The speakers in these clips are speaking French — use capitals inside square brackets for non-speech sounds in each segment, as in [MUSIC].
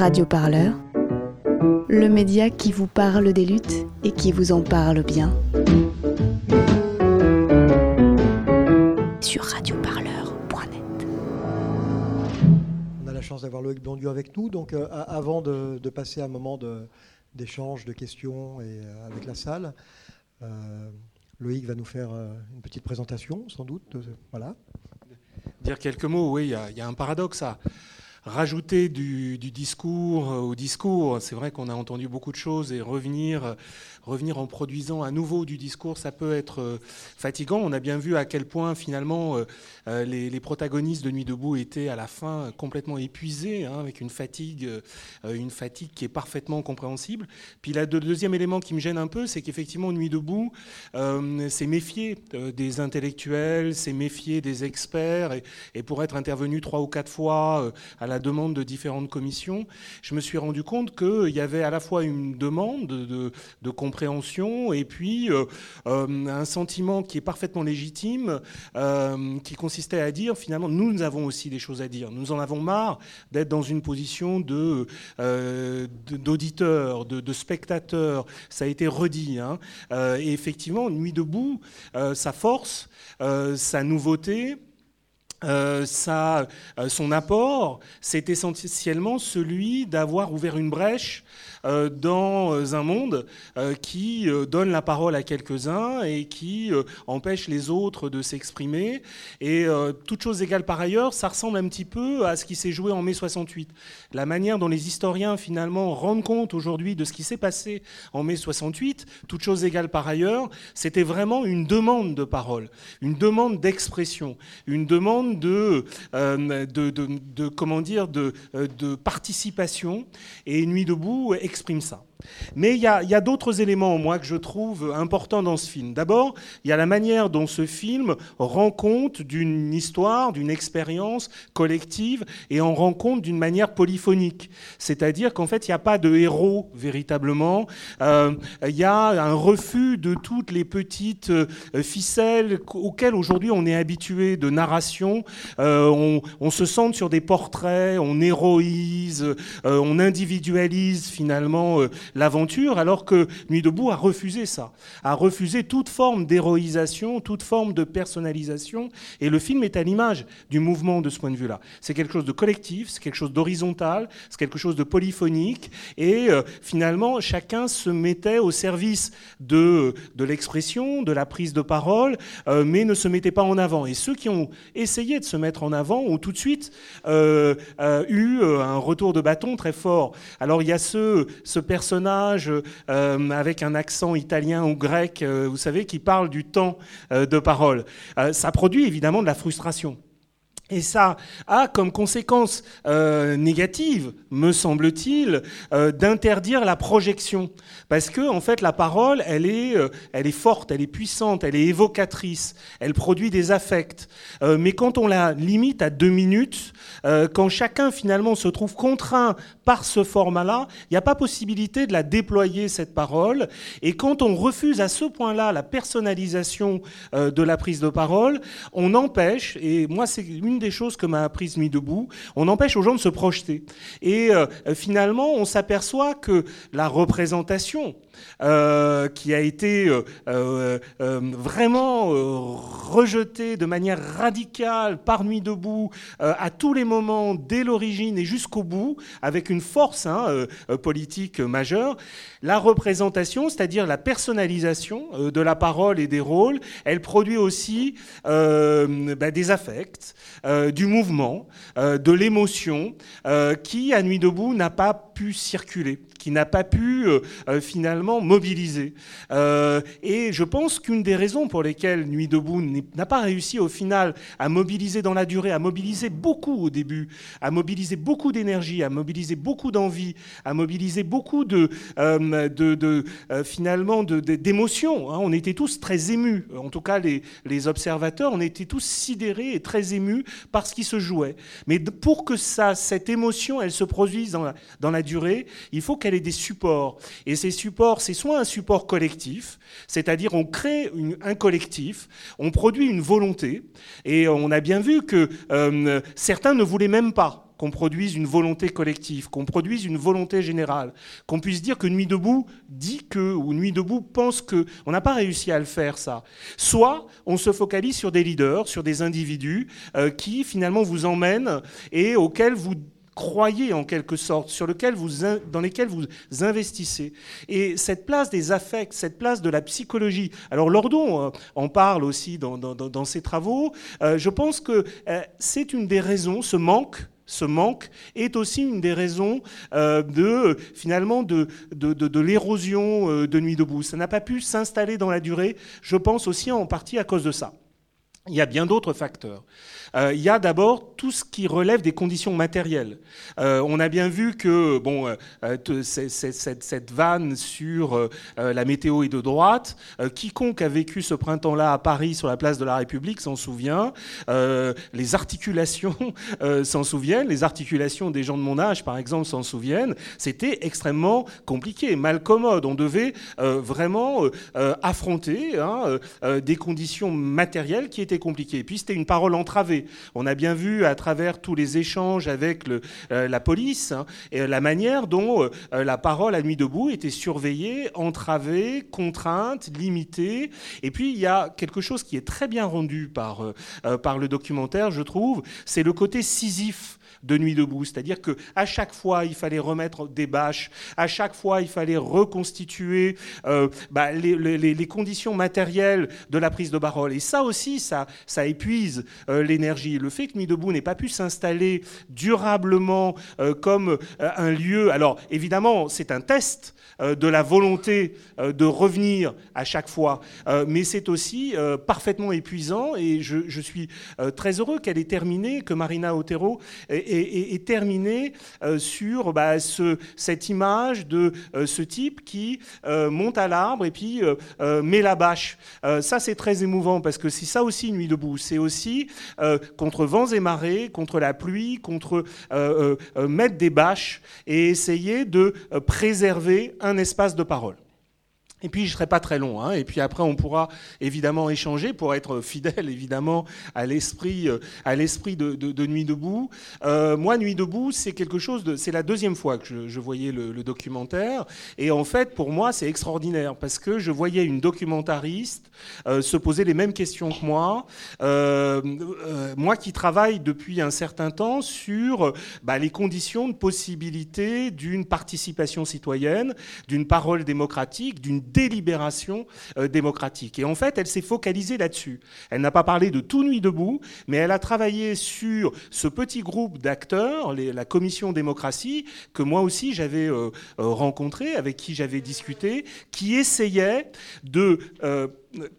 Radio Parleur, le média qui vous parle des luttes et qui vous en parle bien. Sur radioparleur.net. On a la chance d'avoir Loïc Blondieu avec nous, donc euh, avant de, de passer à un moment d'échange, de, questions et, euh, avec la salle, euh, Loïc va nous faire euh, une petite présentation, sans doute. voilà. dire quelques mots, oui, il y a- il y, a un paradoxe à rajouter du, discours euh, au discours. C'est vrai qu'on a entendu beaucoup de choses et revenir, euh, revenir en produisant à nouveau du discours, ça peut être euh, fatigant. On a bien vu à quel point finalement euh, euh, les, protagonistes de Nuit debout étaient à la fin complètement épuisés, hein, avec une fatigue, une fatigue qui est parfaitement compréhensible. Puis le deuxième élément qui me gêne un peu, c'est qu'effectivement Nuit debout euh, s'est méfié des intellectuels, s'est méfié des experts, et, pour être intervenu trois ou quatre fois à la demande de différentes commissions, je me suis rendu compte qu'il y avait à la fois une demande de, de compréhension et puis euh, euh, un sentiment qui est parfaitement légitime, euh, qui consistait à dire finalement nous avons aussi des choses à dire. Nous en avons marre d'être dans une position de euh, de- d'auditeur, de, de spectateur. Ça a été redit. hein. Et effectivement, Nuit debout, sa force, sa nouveauté. euh, son apport, c'est essentiellement celui d'avoir ouvert une brèche dans euh, un monde euh, qui euh, donne la parole à quelques-uns et qui euh, empêche les autres de s'exprimer. Et euh, toute chose égale par ailleurs, ça ressemble un petit peu à ce qui s'est joué en mai 68. La manière dont les historiens finalement rendent compte aujourd'hui de ce qui s'est passé en mai 68, toute chose égale par ailleurs, c'était vraiment une demande de parole, une demande d'expression, une demande de, euh, de, de- comment dire, de, euh, de participation. Et Nuit debout exprime ça. Mais il y a, d'autres éléments, moi, que je trouve importants dans ce film. D'abord, il y a la manière dont ce film rend compte d'une histoire, d'une expérience collective et en rend compte d'une manière polyphonique. C'est-à-dire qu'en fait, il n'y a pas de héros véritablement. Euh, il y a un refus de toutes les petites euh, ficelles auxquelles aujourd'hui on est habitué de narration. Euh, on, se centre sur des portraits, on héroïse, on individualise finalement l'aventure, alors que Nuit debout a refusé ça, a refusé toute forme d'héroïsation, toute forme de personnalisation, et le film est à l'image du mouvement de ce point de vue-là. C'est quelque chose de collectif, c'est quelque chose d'horizontal, c'est quelque chose de polyphonique, et euh, finalement chacun se mettait au service de, de l'expression, de la prise de parole, euh, mais ne se mettait pas en avant. Et ceux qui ont essayé de se mettre en avant ont tout de suite euh, eu un retour de bâton très fort. Alors il y a ce, ce personnage euh, avec un accent italien ou grec, euh, vous savez, qui parle du temps euh, de parole. Ça produit évidemment de la frustration. Et ça a comme conséquence euh, négative, me semble-t-il, euh, d'interdire la projection, parce que en fait la parole, elle est, euh, elle est forte, elle est puissante, elle est évocatrice, elle produit des affects. Mais quand on la limite à deux minutes, quand chacun finalement se trouve contraint par ce format-là, il n'y a pas possibilité de la déployer cette parole. Et quand on refuse à ce point-là la personnalisation de la prise de parole, on empêche, et moi c'est une des choses que m'a apprise Nuit debout, on empêche aux gens de se projeter. Et euh, finalement, on s'aperçoit que la représentation euh, qui a été euh, vraiment rejetée de manière radicale par Nuit debout à tous les moments, dès l'origine et jusqu'au bout, avec une force hein, politique majeure, la représentation, c'est-à-dire la personnalisation de la parole et des rôles, elle produit aussi bah, des affects, euh, du mouvement, euh, de l'émotion, euh, qui, à Nuit debout, n'a pas pu circuler, qui n'a pas pu euh, euh, finalement mobiliser. Euh, et je pense qu'une des raisons pour lesquelles Nuit debout n'a pas réussi au final à mobiliser dans la durée, à mobiliser beaucoup au début, à mobiliser beaucoup d'énergie, à mobiliser beaucoup d'envie, à mobiliser beaucoup de, de, de, finalement d'émotions. hein. On était tous très émus, en tout cas les, les observateurs, on était tous sidérés et très émus par ce qui se jouait. Mais pour que ça, cette émotion, elle se produise dans la, dans la durée, il faut qu'elle ait des supports. Et ces supports, c'est soit un support collectif, c'est-à-dire on crée un collectif, on produit une volonté, et on a bien vu que euh, certains ne voulaient même pas qu'on produise une volonté collective, qu'on produise une volonté générale, qu'on puisse dire que Nuit debout dit que, ou Nuit debout pense que. On n'a pas réussi à le faire, ça. Soit on se focalise sur des leaders, sur des individus euh, qui finalement vous emmènent et auxquels vous croyez en quelque sorte, sur lequel vous, dans lesquels vous investissez. Et cette place des affects, cette place de la psychologie, alors Lordon euh, en parle aussi dans, dans, ses travaux, euh, je pense que euh, c'est une des raisons, ce manque, ce manque est aussi une des raisons de finalement de, de, de, de l'érosion de Nuit debout. Ça n'a pas pu s'installer dans la durée, je pense aussi en partie à cause de ça. Il y a bien d'autres facteurs. Euh, il y a d'abord tout ce qui relève des conditions matérielles. Euh, on a bien vu que bon, euh, cette, vanne sur la météo est de droite. quiconque a vécu ce printemps-là à Paris sur la place de la République s'en souvient. les articulations [LAUGHS] s'en souviennent. Les articulations des gens de mon âge, par exemple, s'en souviennent. C'était extrêmement compliqué, mal commode. On devait vraiment affronter hein, des conditions matérielles qui étaient compliquées. Et puis c'était une parole entravée. On a bien vu à travers tous les échanges avec euh, la police hein, et la manière dont euh, euh, la parole à nuit debout était surveillée, entravée, contrainte, limitée. Et puis il y a quelque chose qui est très bien rendu par, par le documentaire, je trouve, c'est le côté sisif de Nuit debout. C'est-à-dire qu'à chaque fois, il fallait remettre des bâches, à chaque fois, il fallait reconstituer euh, bah, les, conditions matérielles de la prise de parole. Et ça aussi, ça, ça épuise euh, l'énergie. Le fait que Nuit debout n'ait pas pu s'installer durablement euh, comme un lieu, alors évidemment, c'est un test de la volonté de revenir à chaque fois, mais c'est aussi parfaitement épuisant et je, suis très heureux qu'elle ait terminé, que Marina Otero est, terminé euh, sur bah, ce, cette image de euh, ce type qui euh, monte à l'arbre et puis met la bâche. ça, c'est très émouvant parce que c'est ça aussi Nuit debout. C'est aussi contre vents et marées, contre la pluie, contre mettre des bâches et essayer de préserver un espace de parole. Et puis je ne serai pas très long. Hein. Et puis après, on pourra évidemment échanger pour être fidèle évidemment à l'esprit, euh, à l'esprit de, Nuit debout. Euh, moi, Nuit debout, c'est quelque chose de. C'est la deuxième fois que je, voyais le, documentaire. Et en fait, pour moi, c'est extraordinaire parce que je voyais une documentariste euh, se poser les mêmes questions que moi. moi, qui travaille depuis un certain temps sur bah, les conditions de possibilité d'une participation citoyenne, d'une parole démocratique, d'une délibération euh, démocratique. Et en fait, elle s'est focalisée là-dessus. Elle n'a pas parlé de tout nuit debout, mais elle a travaillé sur ce petit groupe d'acteurs, la commission démocratie, que moi aussi j'avais euh, euh, rencontré, avec qui j'avais discuté, qui essayait de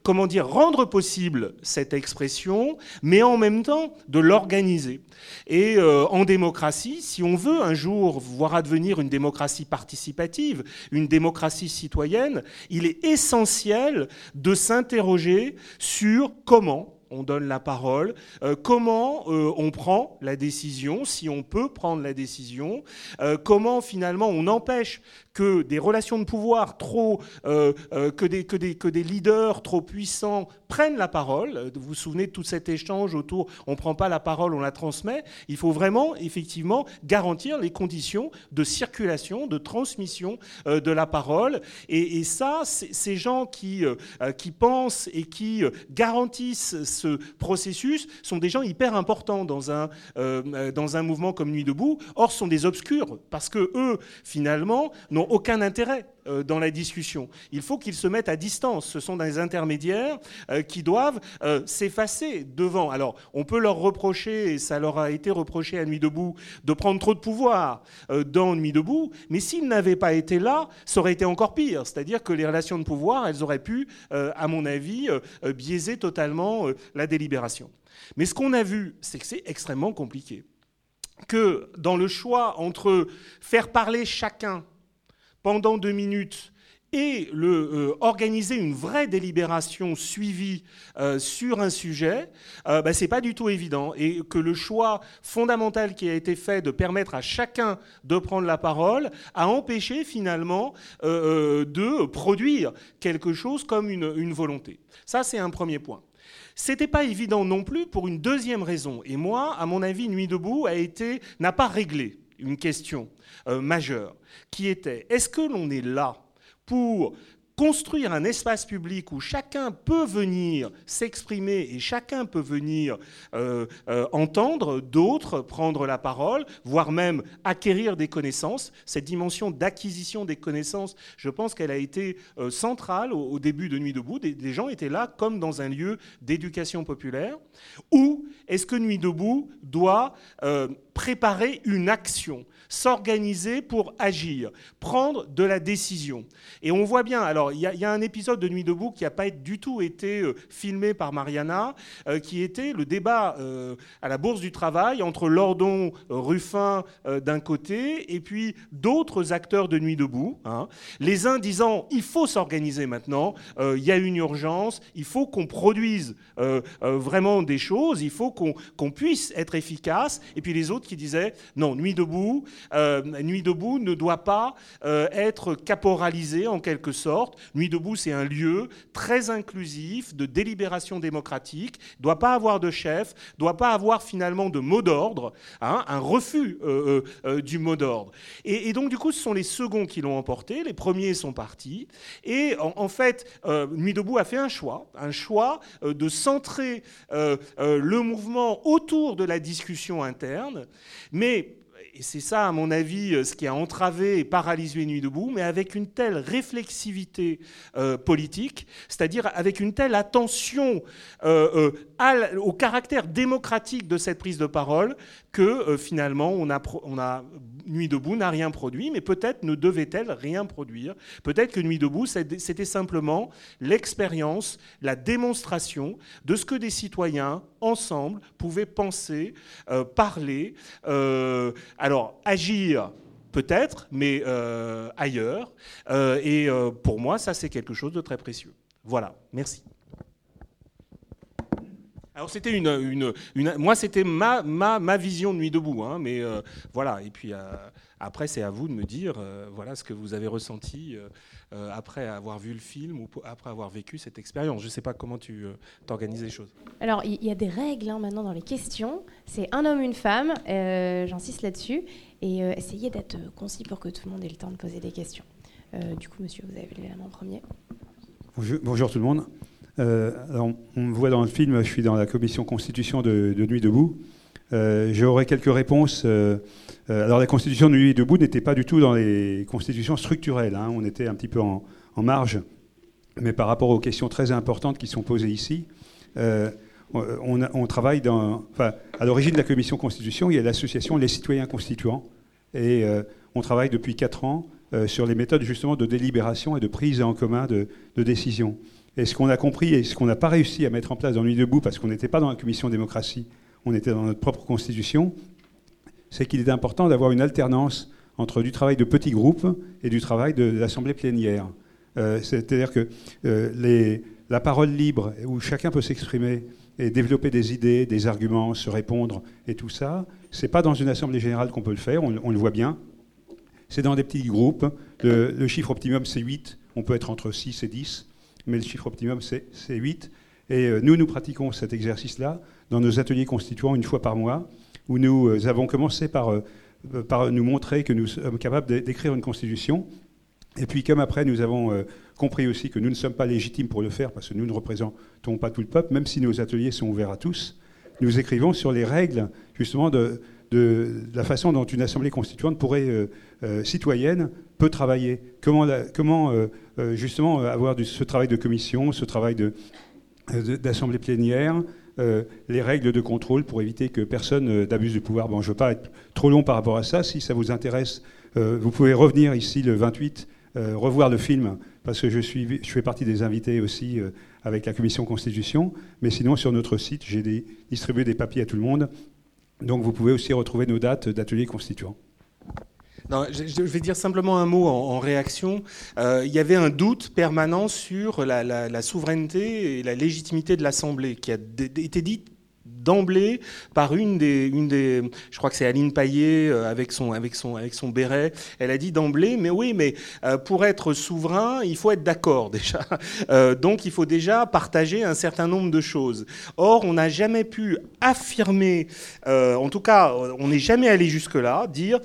comment dire, rendre possible cette expression, mais en même temps de l'organiser. Et euh, en démocratie, si on veut un jour voir advenir une démocratie participative, une démocratie citoyenne, il est essentiel de s'interroger sur comment on donne la parole, euh, comment euh, on prend la décision, si on peut prendre la décision, comment finalement on empêche que des relations de pouvoir trop, euh, euh, que, des, que, des, que des leaders trop puissants prennent la parole. Vous vous souvenez de tout cet échange autour, on ne prend pas la parole, on la transmet. Il faut vraiment, effectivement, garantir les conditions de circulation, de transmission euh, de la parole. Et, ça, ces gens qui, qui pensent et qui garantissent ce processus sont des gens hyper importants dans un, dans un mouvement comme Nuit debout. Or, sont des obscurs, parce que eux, finalement, n'ont aucun intérêt euh, dans la discussion. Il faut qu'ils se mettent à distance. Ce sont des intermédiaires euh, qui doivent euh, s'effacer devant. Alors, on peut leur reprocher, et ça leur a été reproché à Nuit debout, de prendre trop de pouvoir dans Nuit debout, mais s'ils n'avaient pas été là, ça aurait été encore pire. C'est-à-dire que les relations de pouvoir, elles auraient pu, à mon avis, biaiser totalement la délibération. Mais ce qu'on a vu, c'est que c'est extrêmement compliqué que dans le choix entre faire parler chacun pendant deux minutes et euh, organiser une vraie délibération suivie euh, sur un sujet, euh, bah, ce n'est pas du tout évident. Et que le choix fondamental qui a été fait de permettre à chacun de prendre la parole a empêché finalement de produire quelque chose comme une volonté. Ça, c'est un premier point. C'était pas évident non plus pour une deuxième raison. Et moi, à mon avis, Nuit debout n'a pas réglé une question euh, majeure, qui était est-ce que l'on est là pour construire un espace public où chacun peut venir s'exprimer et chacun peut venir euh, euh, entendre d'autres, prendre la parole, voire même acquérir des connaissances. Cette dimension d'acquisition des connaissances, je pense qu'elle a été euh, centrale au, début de Nuit debout. Des, des, gens étaient là comme dans un lieu d'éducation populaire. Ou est-ce que Nuit debout doit préparer une action? S'organiser pour agir, prendre de la décision. Et on voit bien, alors il y, a un épisode de Nuit debout qui n'a pas du tout été euh, filmé par Mariana, euh, qui était le débat euh, à la Bourse du Travail entre Lordon, Ruffin d'un côté, et puis d'autres acteurs de Nuit debout. Hein. Les uns disant il faut s'organiser maintenant, il y a une urgence, il faut qu'on produise vraiment des choses, il faut qu'on puisse être efficace, et puis les autres qui disaient non, Nuit debout, euh, Nuit debout ne doit pas euh, être caporalisé en quelque sorte. Nuit debout, c'est un lieu très inclusif de délibération démocratique, doit pas avoir de chef, doit pas avoir finalement de mot d'ordre, hein, un refus euh, du mot d'ordre. Et, donc du coup, ce sont les seconds qui l'ont emporté, les premiers sont partis. Et en, fait, Nuit debout a fait un choix, un choix de centrer le mouvement autour de la discussion interne, mais c'est ça, à mon avis, euh, ce qui a entravé et paralysé Nuit debout, mais avec une telle réflexivité euh, politique, c'est-à-dire avec une telle attention euh, au caractère démocratique de cette prise de parole, que finalement, on a, Nuit debout n'a rien produit, mais peut-être ne devait-elle rien produire. Peut-être que Nuit debout, c'était simplement l'expérience, la démonstration de ce que des citoyens, ensemble, pouvaient penser, parler, alors agir peut-être, mais euh, ailleurs. et pour moi, ça, c'est quelque chose de très précieux. Voilà, merci. Alors c'était une, une, moi c'était ma, ma, ma, vision de Nuit debout, hein, mais euh, voilà. Et puis euh, après c'est à vous de me dire euh, voilà ce que vous avez ressenti après avoir vu le film ou après avoir vécu cette expérience. Je ne sais pas comment tu t'organises les choses. Alors il y, a des règles hein, maintenant dans les questions. C'est un homme une femme. J'insiste là-dessus et essayez d'être concis pour que tout le monde ait le temps de poser des questions. du coup, monsieur, vous avez levé la main en premier. Bonjour, bonjour tout le monde. Euh, on me voit dans le film, je suis dans la commission constitution de, Nuit debout. Euh, J'aurais quelques réponses. Euh, alors la constitution de Nuit debout n'était pas du tout dans les constitutions structurelles. Hein. on était un petit peu en, marge. Mais par rapport aux questions très importantes qui sont posées ici, on, travaille dans. À l'origine de la commission constitution, il y a l'association Les Citoyens Constituants. Et on travaille depuis quatre ans sur les méthodes justement de délibération et de prise en commun de, de décisions. Et ce qu'on a compris et ce qu'on n'a pas réussi à mettre en place dans Nuit debout, parce qu'on n'était pas dans la commission démocratie, on était dans notre propre constitution, c'est qu'il est important d'avoir une alternance entre du travail de petits groupes et du travail de, l'assemblée plénière. Euh, c'est-à-dire que euh, la parole libre, où chacun peut s'exprimer et développer des idées, des arguments, se répondre et tout ça, c'est pas dans une assemblée générale qu'on peut le faire, on, le voit bien. C'est dans des petits groupes. Le, le chiffre optimum, c'est 8. On peut être entre 6 et 10 mais le chiffre optimum, c'est 8. Et euh, nous, nous pratiquons cet exercice-là dans nos ateliers constituants une fois par mois, où nous euh, avons commencé par, euh, par nous montrer que nous sommes capables d'écrire une constitution. Et puis, comme après, nous avons compris aussi que nous ne sommes pas légitimes pour le faire, parce que nous ne représentons pas tout le peuple, même si nos ateliers sont ouverts à tous, nous écrivons sur les règles, justement, de, de, la façon dont une assemblée constituante pourrait, citoyenne peut travailler. Comment, comment euh, justement euh, avoir ce travail de commission, ce travail d'assemblée plénière, euh, les règles de contrôle pour éviter que personne n'abuse du pouvoir. Bon, je ne veux pas être trop long par rapport à ça. Si ça vous intéresse, vous pouvez revenir ici le 28, revoir le film, parce que je, suis, je fais partie des invités aussi avec la commission constitution. Mais sinon, sur notre site, j'ai distribué des papiers à tout le monde. Donc vous pouvez aussi retrouver nos dates d'ateliers constituants je, vais dire simplement un mot en, réaction. Euh, il y avait un doute permanent sur la, souveraineté et la légitimité de l'Assemblée, qui a été dit d'emblée par une des, une des, je crois que c'est Aline Paillet avec son, avec son, avec son béret. Elle a dit d'emblée, mais oui, mais pour être souverain, il faut être d'accord [LAUGHS] déjà. donc il faut déjà partager un certain nombre de choses. Or, on n'a jamais pu affirmer, en tout cas, on n'est jamais allé jusque-là, dire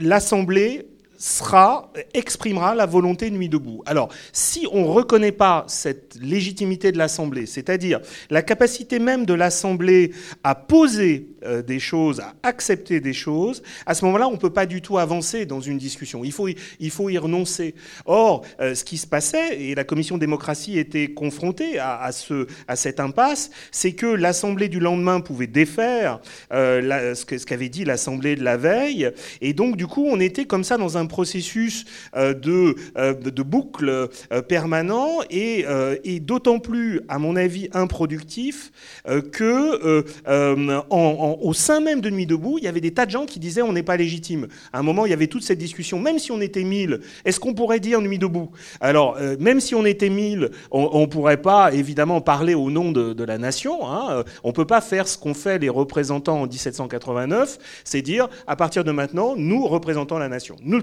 l'Assemblée sera, exprimera la volonté Nuit debout. Alors, si on ne reconnaît pas cette légitimité de l'Assemblée, c'est-à-dire la capacité même de l'Assemblée à poser euh, des choses, à accepter des choses, à ce moment-là, on ne peut pas du tout avancer dans une discussion. Il faut, il faut y renoncer. Or, euh, ce qui se passait, et la commission démocratie était confrontée à, ce, à cette impasse, c'est que l'Assemblée du lendemain pouvait défaire euh, ce qu'avait dit l'Assemblée de la veille, et donc du coup, on était comme ça dans un processus de, de boucle permanent, et, et d'autant plus, à mon avis, improductif que au sein même de Nuit debout, il y avait des tas de gens qui disaient on n'est pas légitime. À un moment, il y avait toute cette discussion. Même si on était 1000, est-ce qu'on pourrait dire Nuit debout? Alors, euh, même si on était 1000, on ne pourrait pas évidemment parler au nom de, la nation. Hein. On ne peut pas faire ce qu'ont fait les représentants en 1789, c'est dire à partir de maintenant, nous représentons la nation. Nous,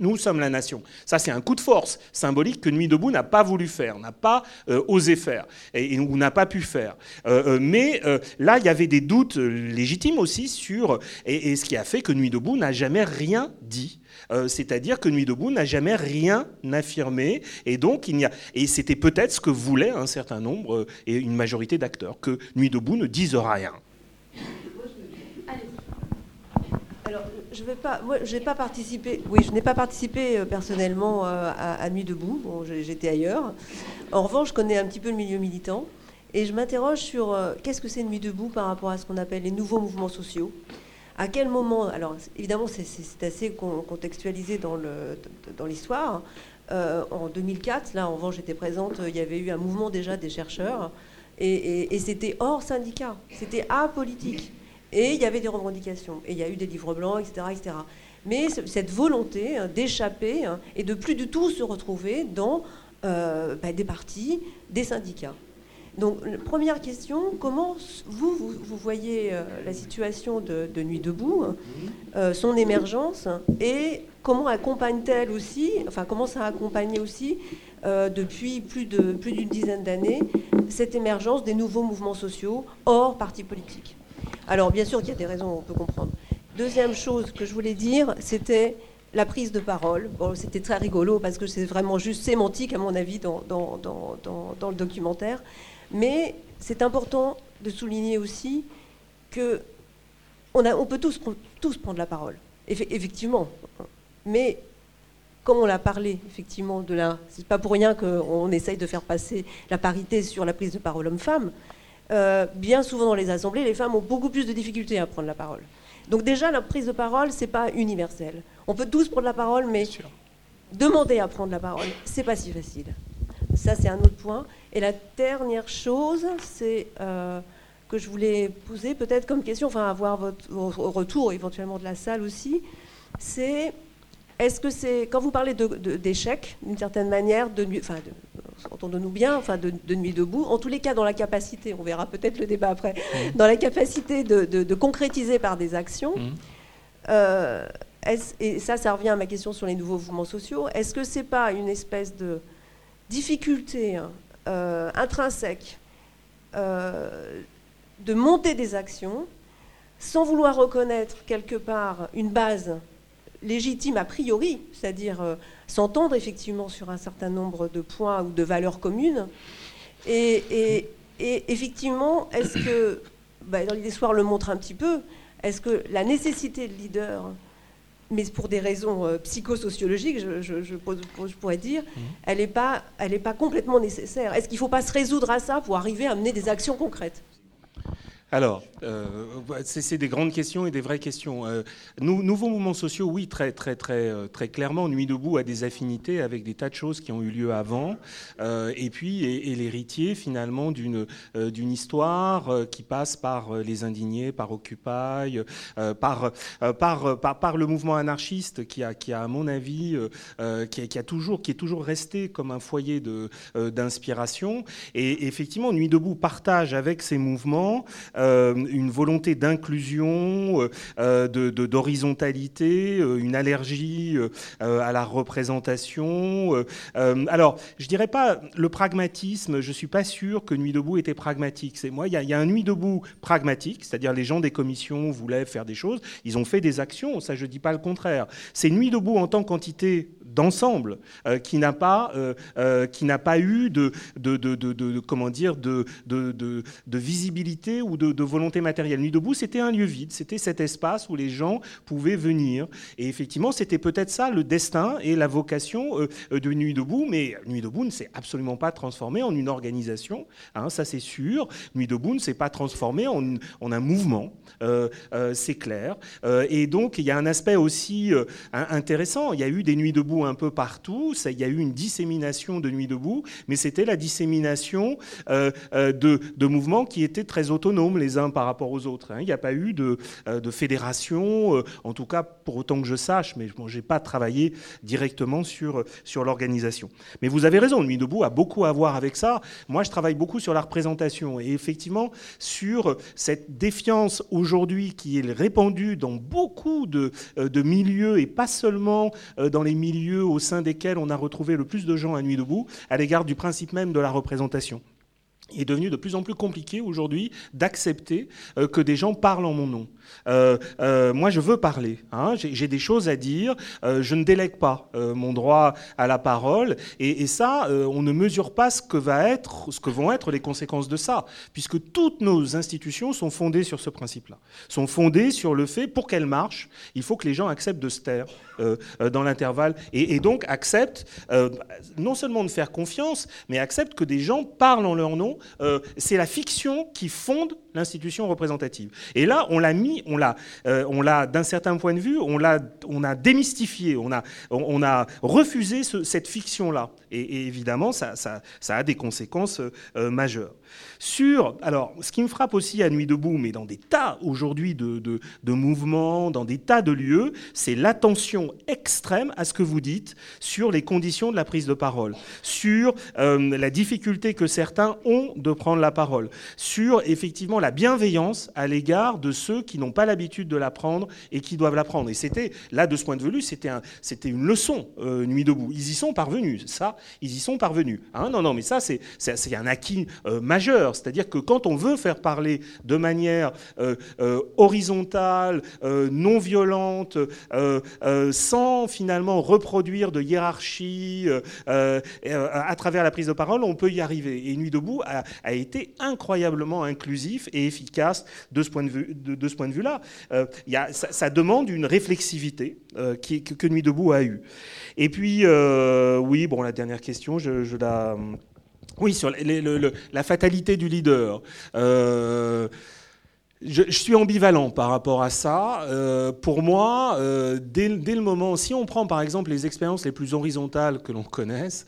nous sommes la nation. Ça, c'est un coup de force symbolique que Nuit debout n'a pas voulu faire, n'a pas euh, osé faire, et, ou n'a pas pu faire. Euh, euh, mais là, il y avait des doutes légitimes aussi sur, et, ce qui a fait que Nuit debout n'a jamais rien dit. C'est-à-dire que Nuit debout n'a jamais rien affirmé, et c'était peut-être ce que voulait un certain nombre et une majorité d'acteurs, que Nuit debout ne dise rien. Je vais pas, participé. Oui, je n'ai pas participé euh, personnellement euh, à, Nuit debout. Bon, j'étais ailleurs. En revanche, je connais un petit peu le milieu militant et je m'interroge sur euh, qu'est-ce que c'est Nuit debout par rapport à ce qu'on appelle les nouveaux mouvements sociaux? À quel moment Alors, évidemment, c'est assez contextualisé dans l'histoire. en 2004, là, en revanche, j'étais présente. Il y avait eu un mouvement déjà des chercheurs et c'était hors syndicat. C'était apolitique. Et il y avait des revendications. Et il y a eu des livres blancs, etc. etc. Mais cette volonté hein, d'échapper hein, et de plus du tout se retrouver dans euh, bah, des partis, des syndicats. Donc, première question, comment vous, vous, voyez euh, la situation de, Nuit debout, hein, euh, son émergence, et comment accompagne-t-elle aussi, enfin, comment ça a accompagné aussi, depuis plus d'une plus dizaine d'années, cette émergence des nouveaux mouvements sociaux hors partis politiques? Alors, bien sûr qu'il y a des raisons, on peut comprendre. Deuxième chose que je voulais dire, c'était la prise de parole. C'était très rigolo parce que c'est vraiment juste sémantique, à mon avis, dans, le documentaire. Mais c'est important de souligner aussi que on, peut tous, tous prendre la parole, effectivement. Mais comme on l'a parlé, effectivement, de la. C'est pas pour rien qu'on essaye de faire passer la parité sur la prise de parole homme-femme. Euh, bien souvent dans les assemblées, les femmes ont beaucoup plus de difficultés à prendre la parole. Donc déjà, la prise de parole, c'est pas universel. On peut tous prendre la parole, mais demander à prendre la parole, c'est pas si facile. Ça, c'est un autre point. Et la dernière chose, c'est euh, que je voulais poser peut-être comme question, enfin avoir votre, retour éventuellement de la salle aussi, c'est est-ce que c'est quand vous parlez d'échec, d'une certaine manière, de, enfin, entendons-nous bien, enfin de, nuit debout, en tous les cas dans la capacité, on verra peut-être le débat après, mmh. dans la capacité de, concrétiser par des actions. Mmh. Euh, et ça, ça revient à ma question sur les nouveaux mouvements sociaux. Est-ce que c'est pas une espèce de difficulté hein, euh, intrinsèque euh, de monter des actions sans vouloir reconnaître quelque part une base légitime a priori, c'est-à-dire euh, s'entendre effectivement sur un certain nombre de points ou de valeurs communes. Et, effectivement, est-ce que, bah, dans l'idée soir le montre un petit peu, est-ce que la nécessité de leader, mais pour des raisons euh, psychosociologiques, je, pourrais dire, mmh. elle n'est pas, pas complètement nécessaire Est-ce qu'il ne faut pas se résoudre à ça pour arriver à mener des actions concrètes? Alors, euh, c'est des grandes questions et des vraies questions. Euh, nouveaux mouvements sociaux, oui, très, très, très, euh, très clairement. Nuit debout a des affinités avec des tas de choses qui ont eu lieu avant. et puis, et, l'héritier, finalement, d'une histoire qui passe par les indignés, par Occupy, par, par, par, le mouvement anarchiste qui a, qui a à mon avis, qui, a, toujours, qui est toujours resté comme un foyer d'inspiration. Et effectivement, Nuit debout partage avec ces mouvements une volonté d'inclusion, d'horizontalité, de, une allergie à la représentation. alors, je dirais pas le pragmatisme, je suis pas sûr que Nuit debout était pragmatique. Moi, il y, a un Nuit debout pragmatique, c'est-à-dire les gens des commissions voulaient faire des choses, ils ont fait des actions, ça je dis pas le contraire. C'est Nuit debout en tant qu'entité d'ensemble euh, qui n'a pas euh, euh, qui n'a pas eu de, de, de, de comment dire de, de, visibilité ou de, volonté matérielle. Nuit debout, c'était un lieu vide, c'était cet espace où les gens pouvaient venir. Et effectivement, c'était peut-être ça le destin et la vocation de Nuit debout. Mais Nuit debout ne s'est absolument pas transformé en une organisation, hein, ça c'est sûr. Nuit debout ne s'est pas transformé en, un mouvement, c'est clair. et donc il y a un aspect aussi intéressant. Il y a eu des Nuits debout un peu partout. Ça, il y a eu une dissémination de Nuit debout, mais c'était la dissémination euh, euh, de, de, mouvements qui étaient très autonomes les uns par rapport aux autres. Hein. Il n'y a pas eu de, euh, fédération, en tout cas pour autant que je sache, mais je n'ai pas travaillé directement sur, sur l'organisation. Mais vous avez raison, Nuit debout a beaucoup à voir avec ça. Moi, je travaille beaucoup sur la représentation et effectivement sur cette défiance aujourd'hui qui est répandue dans beaucoup de, de milieux et pas seulement dans les milieux au sein desquels on a retrouvé le plus de gens à nuit debout à l'égard du principe même de la représentation. Il est devenu de plus en plus compliqué aujourd'hui d'accepter euh, que des gens parlent en mon nom. Euh, euh, moi, je veux parler. Hein, j'ai des choses à dire. Euh, je ne délègue pas mon droit à la parole. Et, ça, on ne mesure pas ce que, va être, ce que vont être les conséquences de ça, puisque toutes nos institutions sont fondées sur ce principe-là. Sont fondées sur le fait, pour qu'elles marchent, il faut que les gens acceptent de se taire dans l'intervalle. Et, et, donc acceptent non seulement de faire confiance, mais acceptent que des gens parlent en leur nom. C'est la fiction qui fonde l'institution représentative. Et là, on l'a mis, on l'a, euh, on l'a, d'un certain point de vue, on l'a, on a démystifié, on a, on a refusé cette fiction-là. Et, évidemment, ça, ça, ça, a des conséquences euh, majeures. Sur, alors, ce qui me frappe aussi à Nuit debout, mais dans des tas aujourd'hui de, de, mouvements, dans des tas de lieux, c'est l'attention extrême à ce que vous dites sur les conditions de la prise de parole, sur euh, la difficulté que certains ont de prendre la parole, sur effectivement la bienveillance à l'égard de ceux qui n'ont pas l'habitude de la prendre et qui doivent la prendre. Et c'était, là, de ce point de vue, c'était un, une leçon, euh, Nuit debout. Ils y sont parvenus, ça, ils y sont parvenus. Hein. non, non, mais ça, c'est un acquis euh, majeur c'est-à-dire que quand on veut faire parler de manière euh, horizontale, non violente, sans finalement reproduire de hiérarchie à travers la prise de parole, on peut y arriver. Et Nuit debout a, été incroyablement inclusif et efficace de ce point de vue, de, ce point de vue-là. ça, demande une réflexivité qui, que, Nuit debout a eue. Et puis, oui, bon, la dernière question, je, je la oui, sur la fatalité du leader. Euh, je, suis ambivalent par rapport à ça. Euh, pour moi, euh, dès, le moment, si on prend par exemple les expériences les plus horizontales que l'on connaisse,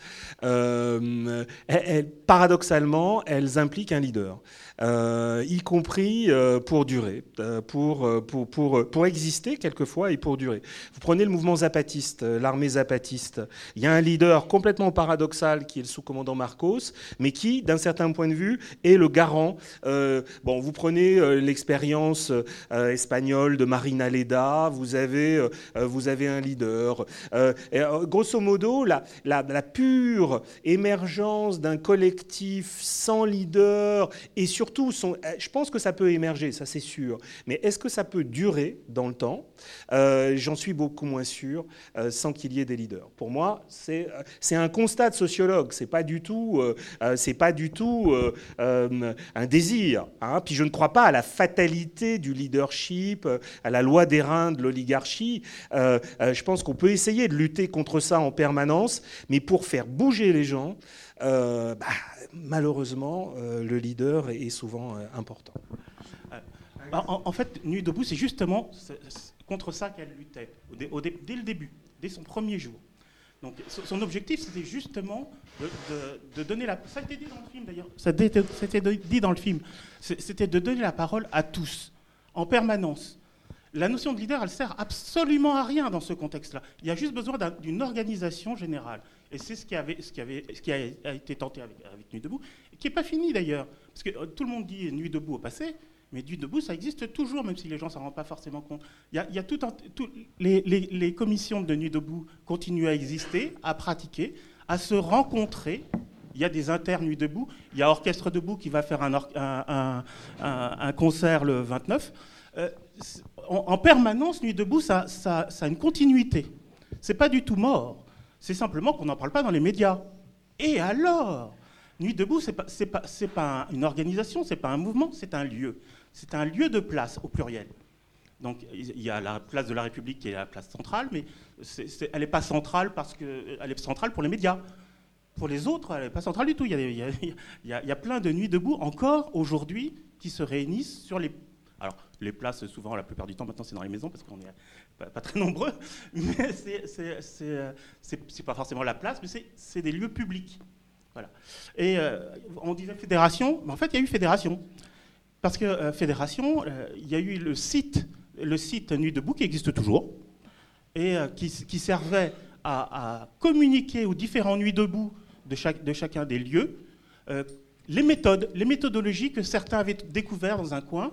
paradoxalement, elles impliquent un leader. Euh, y compris euh, pour durer, euh, pour, pour, pour, pour, exister quelquefois et pour durer. Vous prenez le mouvement zapatiste, l'armée zapatiste, il y a un leader complètement paradoxal qui est le sous-commandant Marcos, mais qui, d'un certain point de vue, est le garant. bon, vous prenez l'expérience espagnole de Marina Leda, vous avez, vous un leader. grosso modo, la, pure émergence d'un collectif sans leader et surtout euh, je pense que ça peut émerger, ça c'est sûr. Mais est-ce que ça peut durer dans le temps? Euh, J'en suis beaucoup moins sûr euh, sans qu'il y ait des leaders. Pour moi, c'est un constat de sociologue. C'est pas du tout, pas du tout un désir. Hein. Puis je ne crois pas à la fatalité du leadership, à la loi des reins de l'oligarchie. je pense qu'on peut essayer de lutter contre ça en permanence, mais pour faire bouger les gens. Bah, malheureusement, euh, le leader est souvent euh, important. Euh, en, fait, Nuit debout, c'est justement contre ça qu'elle luttait, dès le début, dès son premier jour. Donc, son objectif, c'était justement de, donner la. Ça a été dit dans le film d'ailleurs. Ça a été dit dans le film. C'était de donner la parole à tous, en permanence. La notion de leader, elle sert absolument à rien dans ce contexte-là. Il y a juste besoin d'une organisation générale. Et c'est ce qui, a été tenté avec, Nuit debout, qui n'est pas fini d'ailleurs. Parce que euh, tout le monde dit Nuit debout au passé, Mais Nuit debout, ça existe toujours, même si les gens ne s'en rendent pas forcément compte. Y a, les, commissions de Nuit debout continuent à exister, à pratiquer, à se rencontrer. Il y a des internes Nuit debout. Il y a Orchestre debout qui va faire un, concert le 29. Euh, en, permanence, Nuit debout, ça a une continuité. C'est pas du tout mort. C'est simplement qu'on n'en parle pas dans les médias. Et alors? Nuit debout, ce n'est pas, une organisation, ce n'est pas un mouvement, c'est un lieu. C'est un lieu de place au pluriel. Donc il y a la place de la République qui est la place centrale, mais elle n'est pas centrale parce qu'elle est centrale pour les médias. Pour les autres, elle n'est pas centrale du tout. Il y, a, plein de nuits debout encore aujourd'hui qui se réunissent sur les... Alors les places, souvent, la plupart du temps, maintenant c'est dans les maisons parce qu'on n'est pas, très nombreux, [LAUGHS] mais c'est pas forcément la place, mais c'est des lieux publics. Voilà. Et euh, on disait fédération, mais en fait il y a eu fédération. Parce que euh, fédération, euh, il y a eu le site, le site Nuit debout qui existe toujours, et qui, servait à, communiquer aux différents Nuits debout de, de chacun des lieux les méthodes, les méthodologies que certains avaient découvertes dans un coin,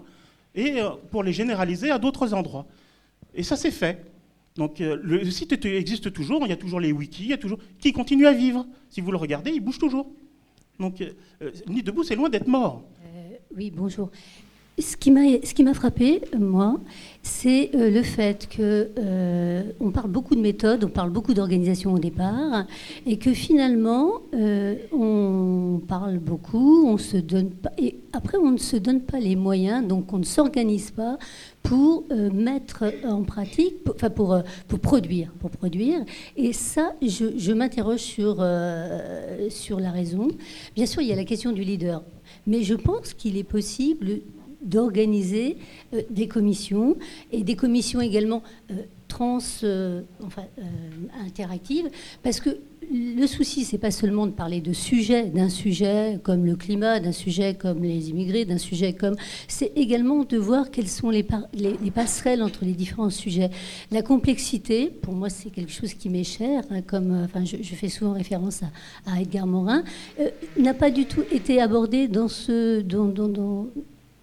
et pour les généraliser à d'autres endroits. Et ça s'est fait. Donc euh, le site existe toujours, il y a toujours les wikis, il y a toujours qui continue à vivre. Si vous le regardez, il bouge toujours. Donc euh, euh, Ni debout, c'est loin d'être mort. oui, bonjour. Ce qui m'a frappé, moi, c'est euh, le fait que euh, on parle beaucoup de méthodes, on parle beaucoup d'organisation au départ, et que finalement euh, on parle beaucoup, on se donne pas, et après on ne se donne pas les moyens, donc on ne s'organise pas pour mettre en pratique, enfin pour, pour produire, pour produire. Et ça, je, je m'interroge sur sur la raison. Bien sûr, il y a la question du leader, mais je pense qu'il est possible d'organiser euh, des commissions et des commissions également euh, trans, euh, enfin, interactives, parce que le souci, c'est pas seulement de parler de sujets, d'un sujet comme le climat, d'un sujet comme les immigrés, d'un sujet comme. C'est également de voir quelles sont les, les, passerelles entre les différents sujets. La complexité, pour moi, c'est quelque chose qui m'est cher, hein, comme enfin, je, fais souvent référence à, Edgar Morin, n'a pas du tout été abordé dans ce. Dans, dans,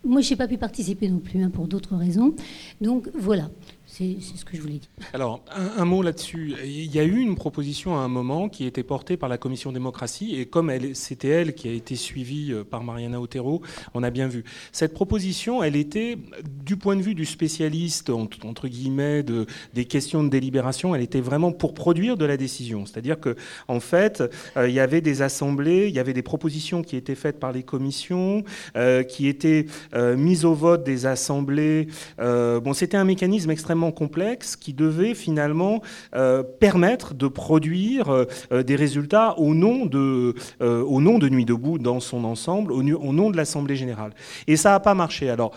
moi, je n'ai pas pu participer non plus, hein, pour d'autres raisons. Donc voilà. C'est ce que je voulais dire. Alors, un, mot là-dessus. Il y a eu une proposition à un moment qui était portée par la Commission démocratie, et comme c'était elle qui a été suivie euh, par Mariana Otero, on a bien vu. Cette proposition, elle était, du point de vue du spécialiste, entre guillemets, de, des questions de délibération, elle était vraiment pour produire de la décision. C'est-à-dire que, en fait, euh, il y avait des assemblées, il y avait des propositions qui étaient faites par les commissions, euh, qui étaient mises au vote des assemblées. bon, c'était un mécanisme extrêmement complexe qui devait finalement euh, permettre de produire euh, des résultats au nom de, euh, au Nuit debout dans son ensemble, au, au nom de l'Assemblée générale. Et ça n'a pas marché. Alors,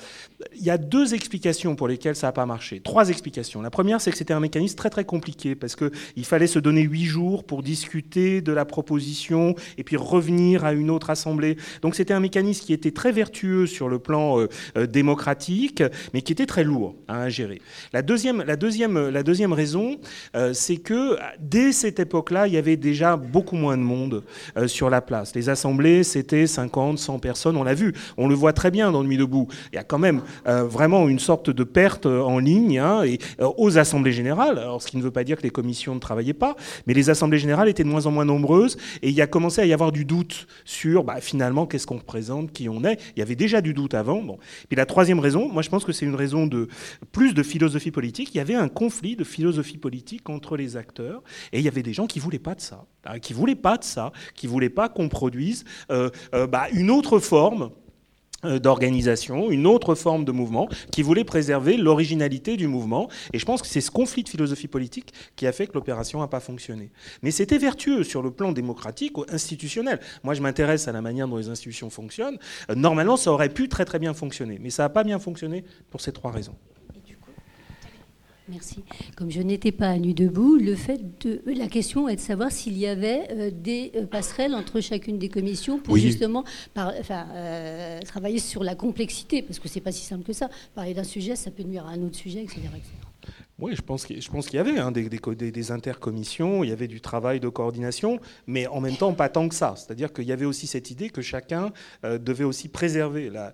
il y a deux explications pour lesquelles ça n'a pas marché. Trois explications. La première, c'est que c'était un mécanisme très très compliqué parce qu'il fallait se donner huit jours pour discuter de la proposition et puis revenir à une autre assemblée. Donc c'était un mécanisme qui était très vertueux sur le plan démocratique, mais qui était très lourd à gérer. La deuxième la, deuxième, la deuxième raison, euh, c'est que dès cette époque-là, il y avait déjà beaucoup moins de monde euh, sur la place. Les assemblées, c'était 50, 100 personnes. On l'a vu, on le voit très bien dans le debout. Il y a quand même euh, vraiment une sorte de perte en ligne hein, et, aux assemblées générales. Alors, ce qui ne veut pas dire que les commissions ne travaillaient pas, mais les assemblées générales étaient de moins en moins nombreuses et il y a commencé à y avoir du doute sur bah, finalement qu'est-ce qu'on représente, qui on est. Il y avait déjà du doute avant. Bon. Puis la troisième raison, moi je pense que c'est une raison de plus de philosophie politique il y avait un conflit de philosophie politique entre les acteurs, et il y avait des gens qui voulaient pas de ça, hein, qui voulaient pas de ça, qui voulaient pas qu'on produise euh, euh, bah, une autre forme euh, d'organisation, une autre forme de mouvement, qui voulait préserver l'originalité du mouvement. Et je pense que c'est ce conflit de philosophie politique qui a fait que l'opération n'a pas fonctionné. Mais c'était vertueux sur le plan démocratique ou institutionnel. Moi, je m'intéresse à la manière dont les institutions fonctionnent. normalement, ça aurait pu très très bien fonctionner. Mais ça n'a pas bien fonctionné pour ces trois raisons. Merci. Comme je n'étais pas à Nuit debout, le fait de la question est de savoir s'il y avait euh, des euh, passerelles entre chacune des commissions pour justement euh, travailler sur la complexité, parce que c'est pas si simple que ça. Parler d'un sujet, ça peut nuire à un autre sujet, etc. Oui, je pense qu'il y avait hein, des, intercommissions, il y avait du travail de coordination, mais en même temps pas tant que ça. C'est-à-dire qu'il y avait aussi cette idée que chacun euh, devait aussi préserver la,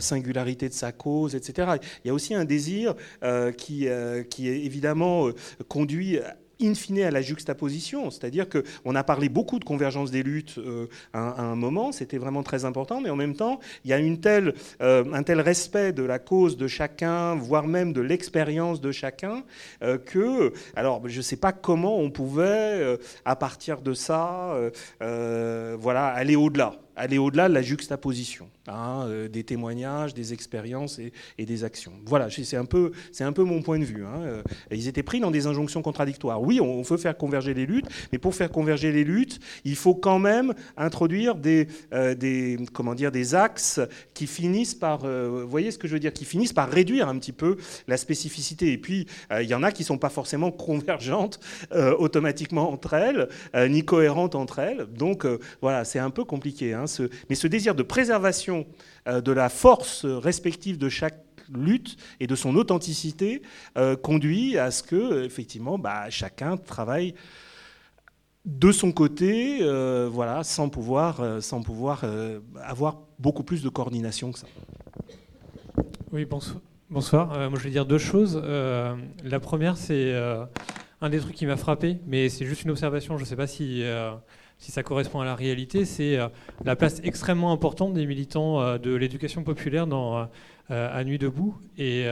singularité de sa cause, etc. Il y a aussi un désir euh, qui, euh, qui est évidemment conduit in fine à la juxtaposition. C'est-à-dire qu'on a parlé beaucoup de convergence des luttes euh, à, un moment, c'était vraiment très important, mais en même temps, il y a euh, un tel respect de la cause de chacun, voire même de l'expérience de chacun, euh, que, alors je ne sais pas comment on pouvait, à partir de ça, voilà, aller au-delà aller au-delà de la juxtaposition hein, euh, des témoignages, des expériences et, des actions. Voilà, c'est un, peu, un peu mon point de vue. Hein. Euh, ils étaient pris dans des injonctions contradictoires. Oui, on, veut faire converger les luttes, mais pour faire converger les luttes, il faut quand même introduire des, euh, comment dire, des axes qui finissent par, voyez ce que je veux dire, qui finissent par réduire un petit peu la spécificité. Et puis, il y en a qui ne sont pas forcément convergentes automatiquement entre elles, ni cohérentes entre elles. Donc, voilà, c'est un peu compliqué. Hein. Hein, mais ce désir de préservation euh, de la force respective de chaque lutte et de son authenticité euh, conduit à ce que, effectivement, bah, chacun travaille de son côté, euh, voilà, sans pouvoir, sans pouvoir avoir beaucoup plus de coordination que ça. Oui, bonsoir. bonsoir. moi, je vais dire deux choses. la première, c'est un des trucs qui m'a frappé, mais c'est juste une observation. Je ne sais pas si si ça correspond à la réalité, c'est euh, la place extrêmement importante des militants euh, de l'éducation populaire dans, euh, à Nuit debout. Et,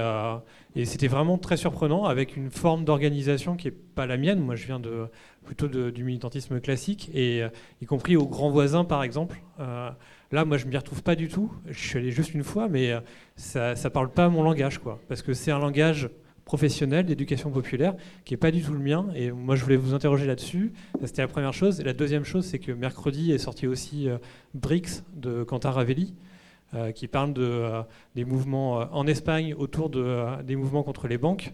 c'était vraiment très surprenant, avec une forme d'organisation qui n'est pas la mienne. Moi, je viens de, plutôt du militantisme classique, et y compris aux grands voisins, par exemple. là, moi, je ne m'y retrouve pas du tout. Je suis allé juste une fois, mais ça ne parle pas mon langage, quoi, parce que c'est un langage professionnel d'éducation populaire qui n'est pas du tout le mien. Et moi, je voulais vous interroger là-dessus. C'était la première chose. Et la deuxième chose, c'est que mercredi est sorti aussi euh, BRICS de Quentin Ravelli, euh, qui parle de, euh, des mouvements en Espagne autour de, des mouvements contre les banques.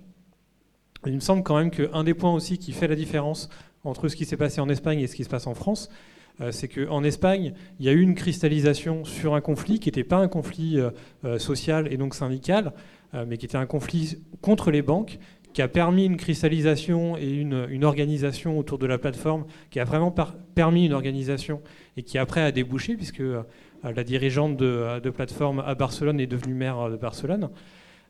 il me semble quand même qu'un des points aussi qui fait la différence entre ce qui s'est passé en Espagne et ce qui se passe en France, c'est qu'en Espagne, il y a eu une cristallisation sur un conflit qui n'était pas un conflit social et donc syndical, euh, mais qui était un conflit contre les banques, qui a permis une cristallisation et une, organisation autour de la plateforme, qui a vraiment permis une organisation et qui après a débouché, puisque euh, la dirigeante de, plateforme à Barcelone est devenue maire de Barcelone.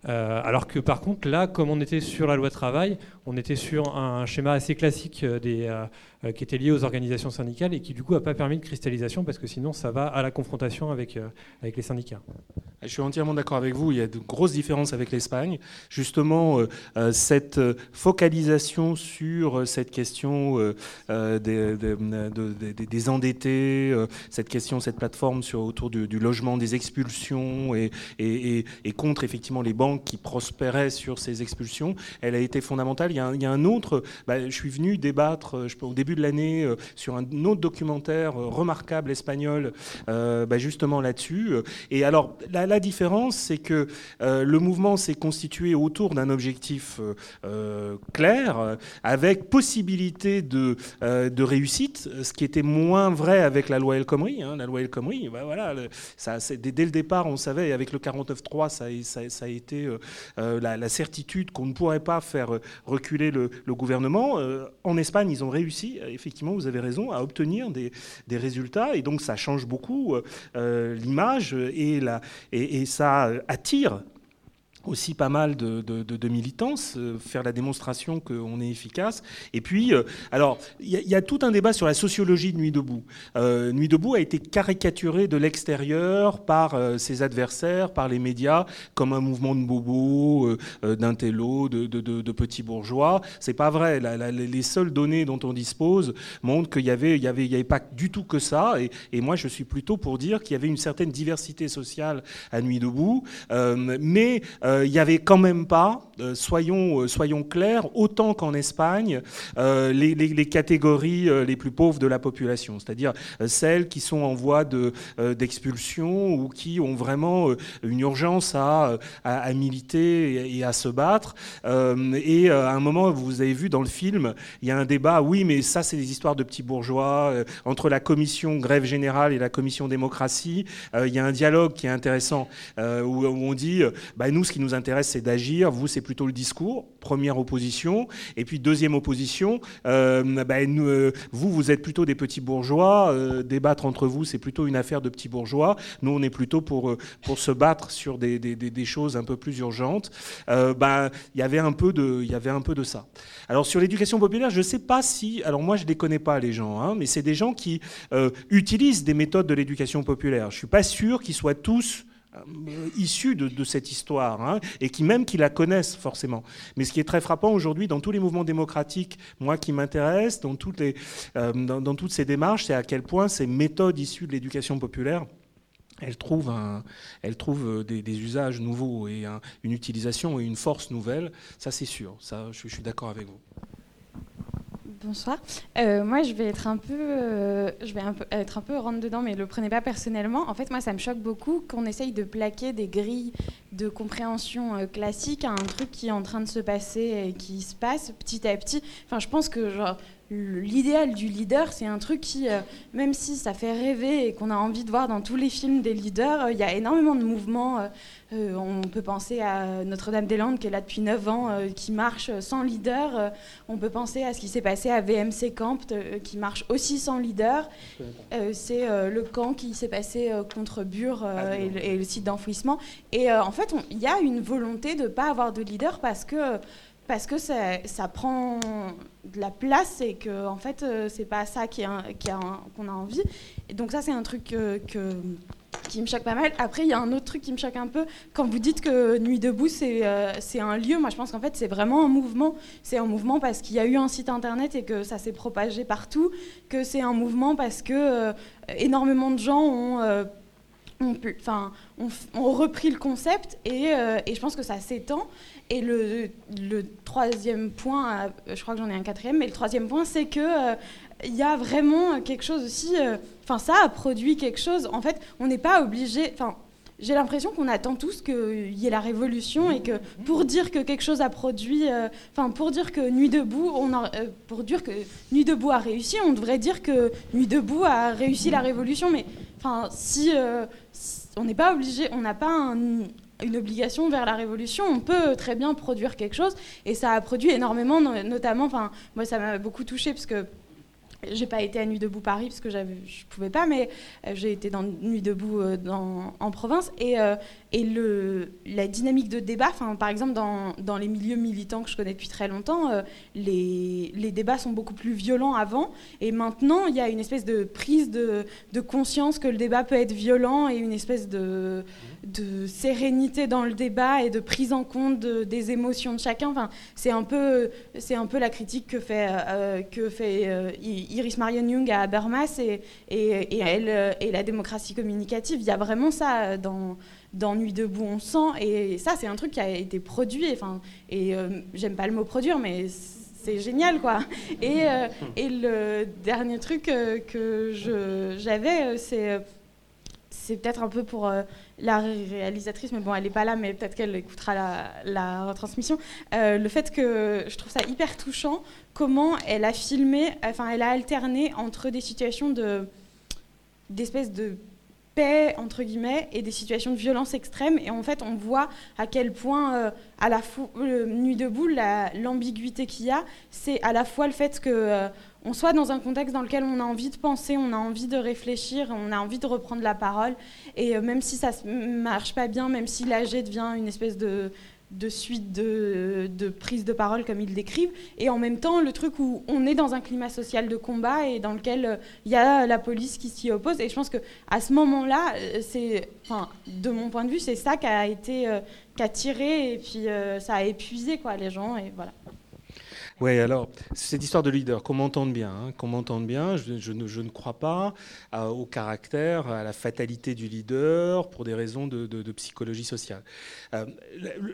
Euh, alors que par contre, là, comme on était sur la loi travail, on était sur un schéma assez classique des, qui était lié aux organisations syndicales et qui du coup n'a pas permis de cristallisation parce que sinon ça va à la confrontation avec, avec les syndicats. Je suis entièrement d'accord avec vous. Il y a de grosses différences avec l'Espagne. Justement, euh, euh, cette euh, focalisation sur cette question des, des, endettés, cette question, cette plateforme sur, autour du, logement, des expulsions et, et, et, contre effectivement les banques qui prospéraient sur ces expulsions, elle a été fondamentale. Il y a un, autre. Bah, je suis venu débattre je, au début de l'année sur un autre documentaire remarquable espagnol, bah, justement là-dessus. Et alors, la, différence, c'est que euh, le mouvement s'est constitué autour d'un objectif euh, euh, clair, avec possibilité de, réussite, ce qui était moins vrai avec la loi El Khomri. Hein. La loi El Khomri, ben voilà, dès, le départ, on savait, avec le 49.3, ça, ça, ça, a été la, certitude qu'on ne pourrait pas faire reculer le, gouvernement. en Espagne, ils ont réussi, effectivement, vous avez raison, à obtenir des, résultats, et donc ça change beaucoup l'image et, ça attire aussi pas mal de, de, militance, euh, faire la démonstration qu'on est efficace. Et puis, euh, alors, il y, a tout un débat sur la sociologie de Nuit debout. Euh, Nuit debout a été caricaturé de l'extérieur par ses adversaires, par les médias, comme un mouvement de bobos, d'intello, de, de, petits bourgeois. C'est pas vrai. les seules données dont on dispose montrent qu'il y avait, y avait, y avait pas du tout que ça. Et, et moi, je suis plutôt pour dire qu'il y avait une certaine diversité sociale à Nuit debout, mais il n'y avait quand même pas, euh, soyons, euh, soyons clairs, autant qu'en Espagne, les, catégories les plus pauvres de la population, c'est-à-dire celles qui sont en voie d'expulsion ou qui ont vraiment une urgence à, à, militer et à se battre. et à un moment, vous avez vu dans le film, il y a un débat, oui, mais ça, c'est des histoires de petits bourgeois, entre la commission grève générale et la commission démocratie. il y a un dialogue qui est intéressant où, on dit, bah, nous, ce qui nous intéresse, c'est d'agir. Vous, c'est plutôt le discours. Première opposition. Et puis, deuxième opposition, euh, ben, euh, vous, vous êtes plutôt des petits bourgeois. Euh, débattre entre vous, c'est plutôt une affaire de petits bourgeois. Nous, on est plutôt pour, pour se battre sur des, des, choses un peu plus urgentes. Ben, il y avait un peu de, y avait un peu de ça. Alors, sur l'éducation populaire, je ne sais pas si. Alors, moi, je ne les connais pas, les gens, hein, mais c'est des gens qui utilisent des méthodes de l'éducation populaire. Je ne suis pas sûr qu'ils soient tous euh, issus de, cette histoire, hein, et qui même qui la connaissent forcément. Mais ce qui est très frappant aujourd'hui dans tous les mouvements démocratiques, moi qui m'intéresse, dans, toutes les, euh, dans, toutes ces démarches, c'est à quel point ces méthodes issues de l'éducation populaire elles trouvent, trouvent des, usages nouveaux et une utilisation et une force nouvelle. Ça, c'est sûr. Ça, je suis d'accord avec vous. Bonsoir. Euh, moi, je vais être un peu, euh, je vais être un peu rentre dedans, mais le prenez pas personnellement. En fait, moi, ça me choque beaucoup qu'on essaye de plaquer des grilles de compréhension euh, classique à un truc qui est en train de se passer et qui se passe petit à petit. Enfin, je pense que genre l'idéal du leader, c'est un truc qui, euh, même si ça fait rêver et qu'on a envie de voir dans tous les films des leaders, euh, il y a énormément de mouvements. Euh, on peut penser à Notre-Dame-des-Landes qui est là depuis 9 ans, qui marche sans leader. on peut penser à ce qui s'est passé à VMC Camp, qui marche aussi sans leader. c'est le camp qui s'est passé contre Bure ah, et, le site d'enfouissement. Et en fait, il y a une volonté de ne pas avoir de leader parce que parce que ça, prend de la place et que en fait euh, c'est pas ça qu'on a, envie. Donc ça c'est un truc que, qui me choque pas mal. Après il y a un autre truc qui me choque un peu quand vous dites que Nuit debout c'est euh, c'est un lieu. Moi je pense qu'en fait c'est vraiment un mouvement. C'est un mouvement parce qu'il y a eu un site internet et que ça s'est propagé partout. Que c'est un mouvement parce que euh, énormément de gens ont ont, enfin, ont, repris le concept et, et, je pense que ça s'étend. Et le, troisième point, euh, je crois que j'en ai un quatrième, mais le troisième point, c'est que euh, il y a vraiment quelque chose aussi. Euh, enfin, ça a produit quelque chose. En fait, on n'est pas obligé. Enfin, j'ai l'impression qu'on attend tous qu'il y ait la révolution et que pour dire que quelque chose a produit, enfin pour dire que Nuit debout, on pour dire que Nuit debout a réussi, on devrait dire que Nuit debout a réussi la révolution. Mais enfin, si on n'est pas obligé, on n'a pas un, une obligation vers la révolution, on peut très bien produire quelque chose. Et ça a produit énormément, notamment, enfin, moi ça m'a beaucoup touché parce que j'ai pas été à Nuit debout Paris parce que je pouvais pas, mais euh, j'ai été dans Nuit debout euh, en province et, euh, et le, la dynamique de débat, par exemple dans, dans, les milieux militants que je connais depuis très longtemps, les, les, débats sont beaucoup plus violents avant et maintenant il y a une espèce de prise de, de, conscience que le débat peut être violent et une espèce de, de sérénité dans le débat et de prise en compte des émotions de chacun. Enfin, c'est un peu c'est un peu la critique que fait que fait Iris Marion Young à Habermas et, et, elle, euh, et la démocratie communicative. Il y a vraiment ça dans, dans Nuit debout, on sent. Et ça, c'est un truc qui a été produit. Enfin, et euh, j'aime pas le mot produire, mais c'est génial, quoi. Et, euh, et, le dernier truc que j'avais, c'est c'est peut-être un peu pour euh, la réalisatrice, mais bon, elle n'est pas là, mais peut-être qu'elle écoutera la, retransmission. Euh, le fait que je trouve ça hyper touchant, comment elle a filmé, enfin, elle a alterné entre des situations de d'espèce de paix entre guillemets et des situations de violence extrême et en fait on voit à quel point euh, à la fois nuit debout l'ambiguïté qu'il y a c'est à la fois le fait que on soit dans un contexte dans lequel on a envie de penser, on a envie de réfléchir, on a envie de reprendre la parole. Et euh, même si ça ne marche pas bien, même si l'AG devient une espèce de, suite de, prise de parole comme ils décrivent, et en même temps le truc où on est dans un climat social de combat et dans lequel euh, il y a la police qui s'y oppose. Et je pense que à ce moment-là, euh, de mon point de vue, c'est ça qui a été, qui a tiré et puis ça a épuisé quoi les gens et voilà. Oui, alors, cette histoire de leader, qu'on m'entende bien, hein, qu'on m'entende bien, je, ne, crois pas au caractère, à la fatalité du leader pour des raisons de, psychologie sociale. Euh,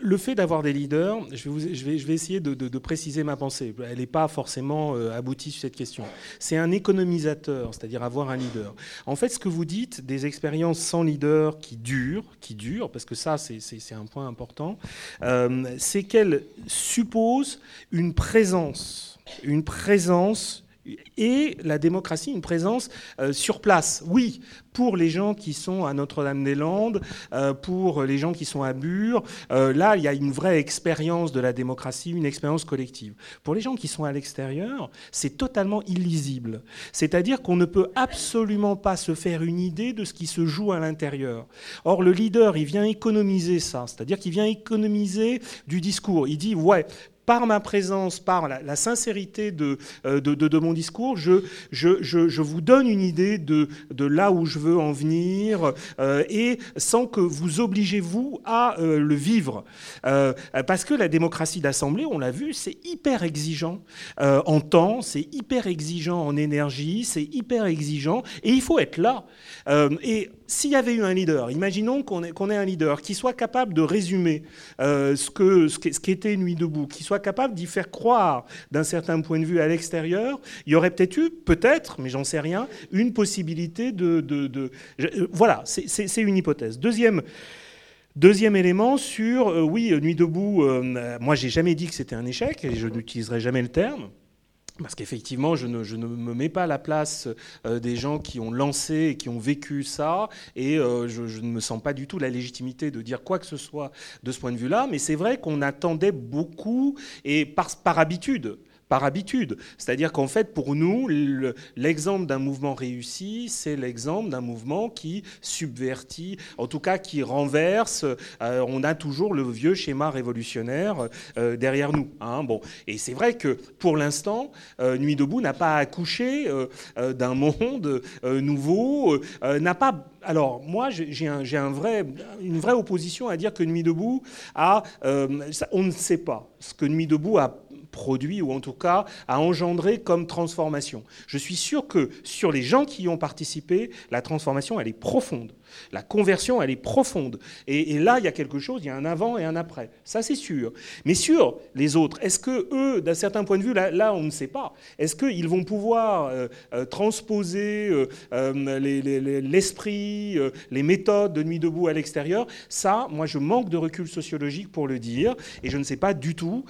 le fait d'avoir des leaders, je vais, essayer de, préciser ma pensée, elle n'est pas forcément euh, aboutie sur cette question. C'est un économisateur, c'est-à-dire avoir un leader. En fait, ce que vous dites, des expériences sans leader qui durent, qui durent, parce que ça, c'est un point important, euh, c'est qu'elles supposent une présence une présence et la démocratie une présence euh, sur place. Oui, pour les gens qui sont à Notre-Dame-des-Landes, euh, pour les gens qui sont à Bure, euh, là, il y a une vraie expérience de la démocratie, une expérience collective. Pour les gens qui sont à l'extérieur, c'est totalement illisible. C'est-à-dire qu'on ne peut absolument pas se faire une idée de ce qui se joue à l'intérieur. Or, le leader, il vient économiser ça, c'est-à-dire qu'il vient économiser du discours. Il dit, ouais, par ma présence, par la, sincérité euh, de, mon discours, je, vous donne une idée de, là où je veux en venir euh, et sans que vous obligez, vous, à euh, le vivre. parce que la démocratie d'Assemblée, on l'a vu, c'est hyper exigeant en temps, c'est hyper exigeant en énergie, c'est hyper exigeant et il faut être là. S'il y avait eu un leader, imaginons qu'on ait, un leader qui soit capable de résumer ce qu'était ce qu'était Nuit debout, qui soit capable d'y faire croire d'un certain point de vue à l'extérieur, il y aurait peut-être eu, peut-être, mais j'en sais rien, une possibilité de... euh, voilà, c'est une hypothèse. Deuxième... Élément sur, euh, oui, Nuit debout, euh, moi j'ai jamais dit que c'était un échec, et je n'utiliserai jamais le terme. Parce qu'effectivement, je ne, me mets pas à la place euh, des gens qui ont lancé et qui ont vécu ça, et euh, je, ne me sens pas du tout la légitimité de dire quoi que ce soit de ce point de vue-là, mais c'est vrai qu'on attendait beaucoup, et par habitude, par habitude. C'est-à-dire qu'en fait, pour nous, l'exemple d'un mouvement réussi, c'est l'exemple d'un mouvement qui subvertit, en tout cas qui renverse. Euh, on a toujours le vieux schéma révolutionnaire euh, derrière nous. Hein. bon. Et c'est vrai que pour l'instant, euh, Nuit debout n'a pas accouché d'un monde nouveau, n'a pas alors moi, j'ai un, vrai, une vraie opposition à dire que Nuit debout a, on ne sait pas ce que Nuit debout a produit, ou en tout cas a engendré comme transformation. Je suis sûr que sur les gens qui y ont participé, la transformation, elle est profonde. La conversion, elle est profonde. Et, là, il y a quelque chose, il y a un avant et un après. Ça, c'est sûr. Mais sur les autres, est-ce que eux, d'un certain point de vue, là, on ne sait pas, est-ce qu'ils vont pouvoir euh, euh, transposer euh, l'esprit, les, méthodes de Nuit debout à l'extérieur? Ça, moi, je manque de recul sociologique pour le dire. Et je ne sais pas du tout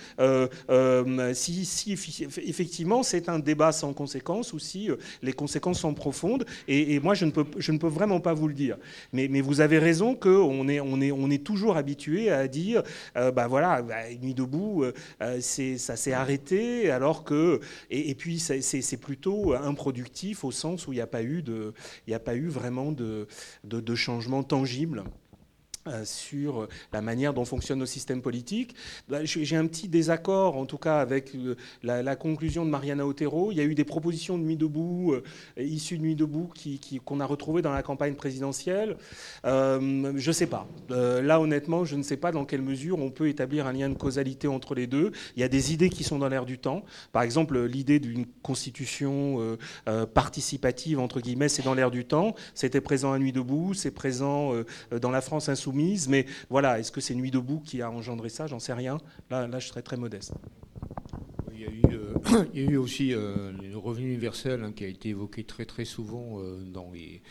si, effectivement c'est un débat sans conséquences ou si les conséquences sont profondes. Et, moi, je ne peux vraiment pas vous le dire. Mais, vous avez raison qu'on est, on est, toujours habitué à dire, euh, bah voilà, bah, Nuit debout, euh, ça s'est arrêté, alors que... Et, puis c'est plutôt improductif au sens où il n'y a, pas eu vraiment de changement tangible. Euh, sur la manière dont fonctionne nos systèmes politiques. Bah, j'ai un petit désaccord, en tout cas, avec euh, la, conclusion de Mariana Otero. Il y a eu des propositions de Nuit debout, euh, issues de Nuit debout, qu'on a retrouvées dans la campagne présidentielle. je ne sais pas. là, honnêtement, je ne sais pas dans quelle mesure on peut établir un lien de causalité entre les deux. Il y a des idées qui sont dans l'air du temps. Par exemple, l'idée d'une constitution participative, entre guillemets, c'est dans l'air du temps. C'était présent à Nuit debout, c'est présent dans la France insoumise mais voilà, est-ce que c'est Nuit debout qui a engendré ça? J'en sais rien. Là, là, je serais très modeste. Il y a eu, euh, [COUGHS] aussi euh, le revenu universel hein, qui a été évoqué très très souvent euh, les.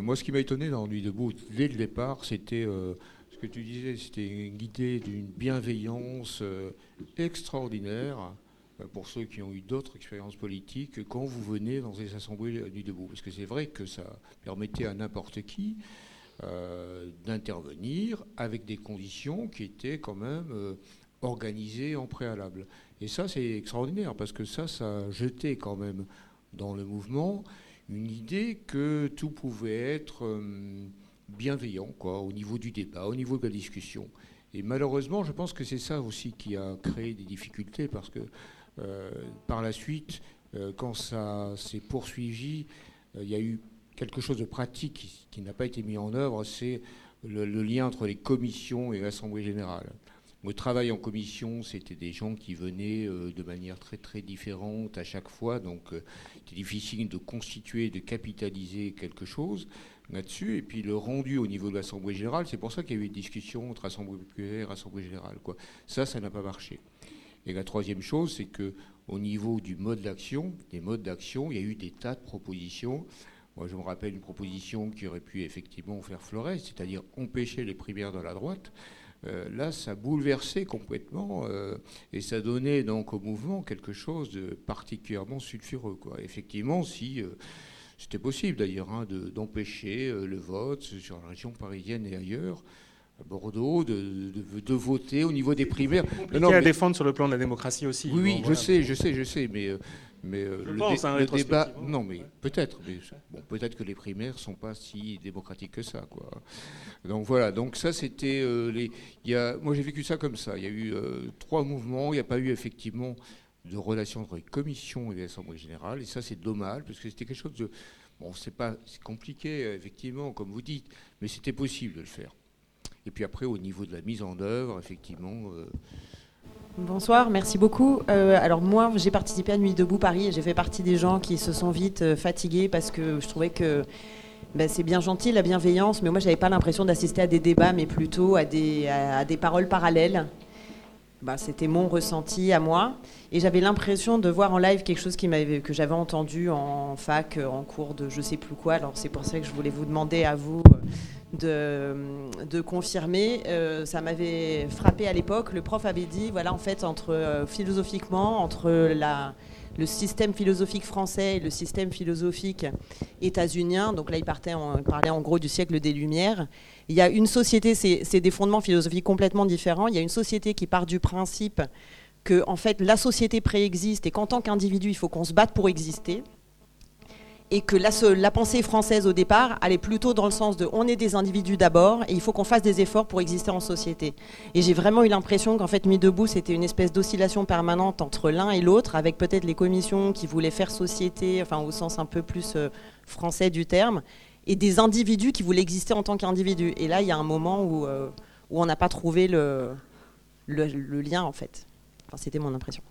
moi, ce qui m'a étonné dans Nuit debout dès le départ, c'était ce que tu disais, c'était guidé d'une bienveillance extraordinaire pour ceux qui ont eu d'autres expériences politiques quand vous venez dans ces assemblées Nuit debout. Parce que c'est vrai que ça permettait à n'importe qui euh, d'intervenir avec des conditions qui étaient quand même euh, organisées en préalable. Et ça, c'est extraordinaire, parce que ça, ça jetait quand même dans le mouvement une idée que tout pouvait être euh, bienveillant, quoi, au niveau du débat, au niveau de la discussion. Et malheureusement, je pense que c'est ça aussi qui a créé des difficultés, parce que par la suite, quand ça s'est poursuivi, il y a eu quelque chose de pratique qui, n'a pas été mis en œuvre, c'est le, lien entre les commissions et l'Assemblée générale. Le travail en commission, c'était des gens qui venaient euh, de manière très très différente à chaque fois, donc euh, c'était difficile de constituer, de capitaliser quelque chose là-dessus. Et puis le rendu au niveau de l'Assemblée générale, c'est pour ça qu'il y a eu une discussion entre Assemblée populaire et Assemblée générale. Ça, ça n'a pas marché. Et la troisième chose, c'est que au niveau du mode d'action, des modes d'action, il y a eu des tas de propositions moi, je me rappelle une proposition qui aurait pu effectivement faire Flores, c'est-à-dire empêcher les primaires de la droite. là, ça bouleversait complètement et ça donnait donc au mouvement quelque chose de particulièrement sulfureux. Quoi. Effectivement, si c'était possible d'ailleurs hein, d'empêcher le vote sur la région parisienne et ailleurs, Bordeaux de, de, voter au niveau des primaires. Compliqué à défendre sur le plan de la démocratie aussi. Oui, je sais, je sais, je sais, mais euh, mais euh, le, le débat, non, mais peut-être, mais bon, peut-être que les primaires sont pas si démocratiques que ça, quoi. Donc voilà, donc ça c'était euh, les. Y a, moi j'ai vécu ça comme ça. Il y a eu trois mouvements. Il n'y a pas eu effectivement de relation entre les commissions et l'Assemblée générale, et ça c'est dommage parce que c'était quelque chose de. Bon, c'est pas, c'est compliqué effectivement, comme vous dites, mais c'était possible de le faire. Et puis après, au niveau de la mise en œuvre, effectivement. Euh, Bonsoir, merci beaucoup. Euh, alors moi, j'ai participé à Nuit debout Paris et j'ai fait partie des gens qui se sont vite euh, fatigués parce que je trouvais que ben, c'est bien gentil la bienveillance, mais moi j'avais pas l'impression d'assister à des débats, mais plutôt à des, à, des paroles parallèles. Ben, C'était mon ressenti à moi. Et j'avais l'impression de voir en live quelque chose que j'avais entendu en fac, en cours de je sais plus quoi. Alors c'est pour ça que je voulais vous demander à vous de, confirmer. Euh, ça m'avait frappé à l'époque. Le prof avait dit, voilà, en fait, entre euh, philosophiquement, entre la, le système philosophique français et le système philosophique états-unien, donc là, il, parlait en gros du siècle des Lumières. Il y a une société, c'est des fondements philosophiques complètement différents. Il y a une société qui part du principe que, en fait, la société préexiste et qu'en tant qu'individu, il faut qu'on se batte pour exister et que la, pensée française au départ allait plutôt dans le sens de on est des individus d'abord et il faut qu'on fasse des efforts pour exister en société. Et j'ai vraiment eu l'impression qu'en fait, mis debout, c'était une espèce d'oscillation permanente entre l'un et l'autre, avec peut-être les commissions qui voulaient faire société, enfin au sens un peu plus euh, français du terme, et des individus qui voulaient exister en tant qu'individus. Et là, il y a un moment où, euh, où on n'a pas trouvé le, le lien en fait. Enfin, c'était mon impression.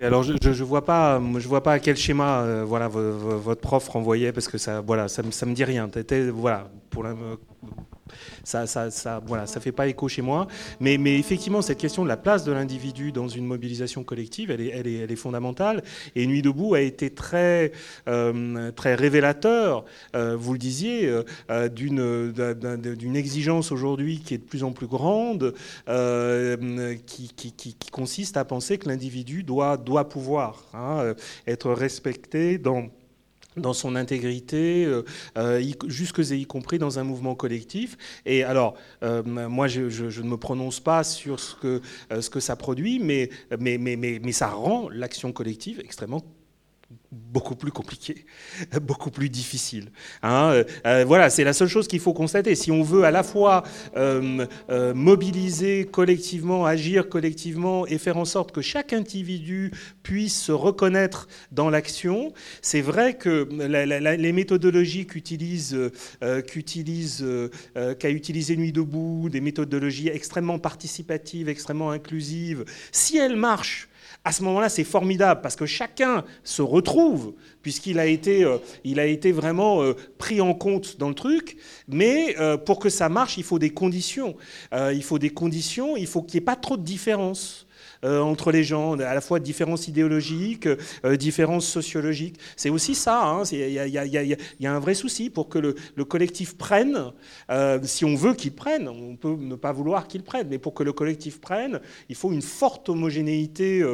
Alors je, je, vois pas, je vois pas à quel schéma euh, voilà votre prof renvoyait parce que ça voilà ça, ça me dit rien. voilà pour la, ça, ça, voilà, ça fait pas écho chez moi. Mais, mais effectivement, cette question de la place de l'individu dans une mobilisation collective, elle est, elle est, elle est fondamentale. Et Nuit debout a été très, euh, très révélateur, euh, vous le disiez, euh, d'une, d'une exigence aujourd'hui qui est de plus en plus grande, qui, qui, qui, consiste à penser que l'individu doit, doit pouvoir hein, être respecté dans dans son intégrité, euh, euh, jusque et y compris dans un mouvement collectif. Et alors, euh, moi, je, ne me prononce pas sur ce que, ce que ça produit, mais, mais, mais, mais, mais ça rend l'action collective extrêmement beaucoup plus compliqué, [LAUGHS] beaucoup plus difficile. Hein. Euh, euh, voilà, c'est la seule chose qu'il faut constater. Si on veut à la fois euh, mobiliser collectivement, agir collectivement et faire en sorte que chaque individu puisse se reconnaître dans l'action, c'est vrai que les méthodologies qu'utilise, qu'a utilisé Nuit debout, des méthodologies extrêmement participatives, extrêmement inclusives, si elles marchent à ce moment-là, c'est formidable parce que chacun se retrouve puisqu'il a été, euh, vraiment euh, pris en compte dans le truc. Mais euh, pour que ça marche, il faut des conditions. il faut des conditions. Il faut qu'il n'y ait pas trop de différence. Euh, entre les gens, à la fois différences idéologiques, euh, différences sociologiques. C'est aussi ça, il y, a un vrai souci pour que le, collectif prenne, euh, si on veut qu'il prenne, on peut ne pas vouloir qu'il prenne, mais pour que le collectif prenne, il faut une forte homogénéité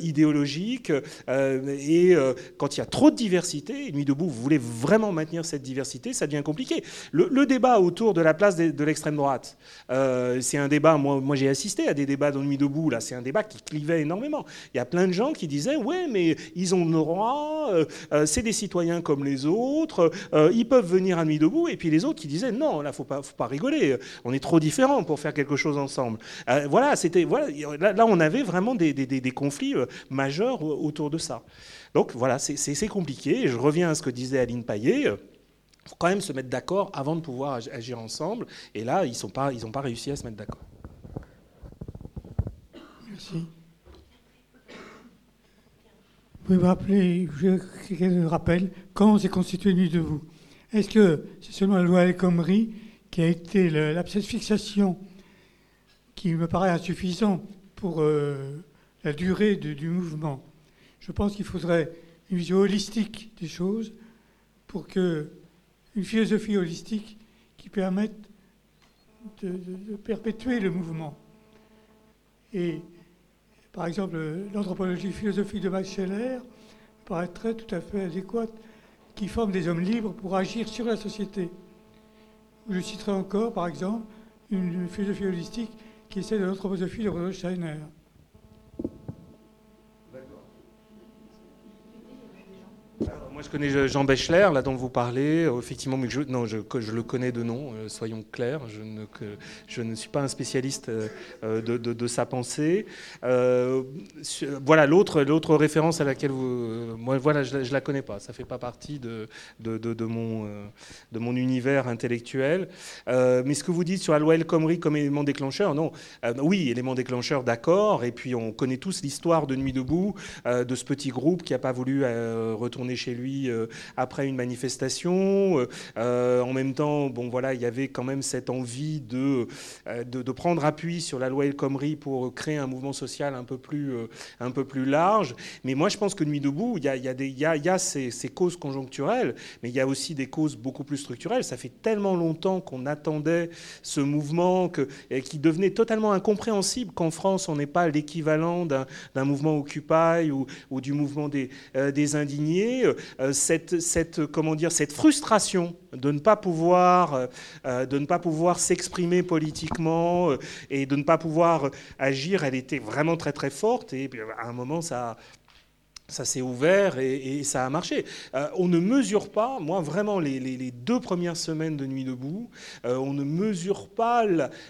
idéologique, et quand il y a trop de diversité, Nuit debout, vous voulez vraiment maintenir cette diversité, ça devient compliqué. Le, débat autour de la place de, l'extrême droite, c'est un débat, moi, moi j'ai assisté à des débats dans Nuit debout, là c'est un débat qui clivait énormément. Il y a plein de gens qui disaient Ouais, mais ils ont le droit, euh, euh, c'est des citoyens comme les autres, euh, ils peuvent venir à nuit debout. Et puis les autres qui disaient Non, là, faut pas, faut pas rigoler, on est trop différents pour faire quelque chose ensemble. voilà, c'était, voilà, là, on avait vraiment des, des, conflits majeurs autour de ça. Donc voilà, c'est compliqué. Je reviens à ce que disait Aline Paillet. Il faut quand même se mettre d'accord avant de pouvoir agir ensemble. Et là, ils n'ont pas, pas réussi à se mettre d'accord. Vous pouvez me rappeler, je rappelle, quand s'est constitué Nuit vous Est-ce que c'est seulement la loi El Khomri qui a été la fixation qui me paraît insuffisant pour euh, la durée du mouvement? Je pense qu'il faudrait une vision holistique des choses pour que une philosophie holistique qui permette de perpétuer le mouvement. Et par exemple, l'anthropologie philosophique de Max Scheller paraîtrait tout à fait adéquate, qui forme des hommes libres pour agir sur la société. Je citerai encore, par exemple, une philosophie holistique qui est celle de l'anthroposophie de Rudolf Steiner. Je connais Jean Bechler, là dont vous parlez, euh, effectivement, mais je, non, je, le connais de nom, euh, soyons clairs. Je ne, ne suis pas un spécialiste euh, de, sa pensée. Voilà, l'autre, référence à laquelle vous, moi, voilà, je, je la connais pas. Ça fait pas partie de, mon, univers intellectuel. Mais ce que vous dites sur la loi El Khomri comme élément déclencheur, non. oui, élément déclencheur, d'accord. Et puis on connaît tous l'histoire de Nuit debout, de ce petit groupe qui n'a pas voulu retourner chez lui euh, après une manifestation. Euh, en même temps, bon voilà, il y avait quand même cette envie de, euh, de, prendre appui sur la loi El Khomri pour créer un mouvement social un peu plus, un peu plus large. Mais moi, je pense que Nuit debout, il y a, y a, y a, ces, causes conjoncturelles, mais il y a aussi des causes beaucoup plus structurelles. Ça fait tellement longtemps qu'on attendait ce mouvement que, qui devenait totalement incompréhensible qu'en France, on n'est pas l'équivalent d'un mouvement Occupy ou, ou, du mouvement des, des indignés. Euh, cette, cette, comment dire, cette frustration de ne pas pouvoir, euh, de ne pas pouvoir s'exprimer politiquement euh, et de ne pas pouvoir agir, elle était vraiment très très forte. Et à un moment, ça, ça s'est ouvert et, ça a marché. on ne mesure pas, moi vraiment, les, deux premières semaines de Nuit debout, on ne mesure pas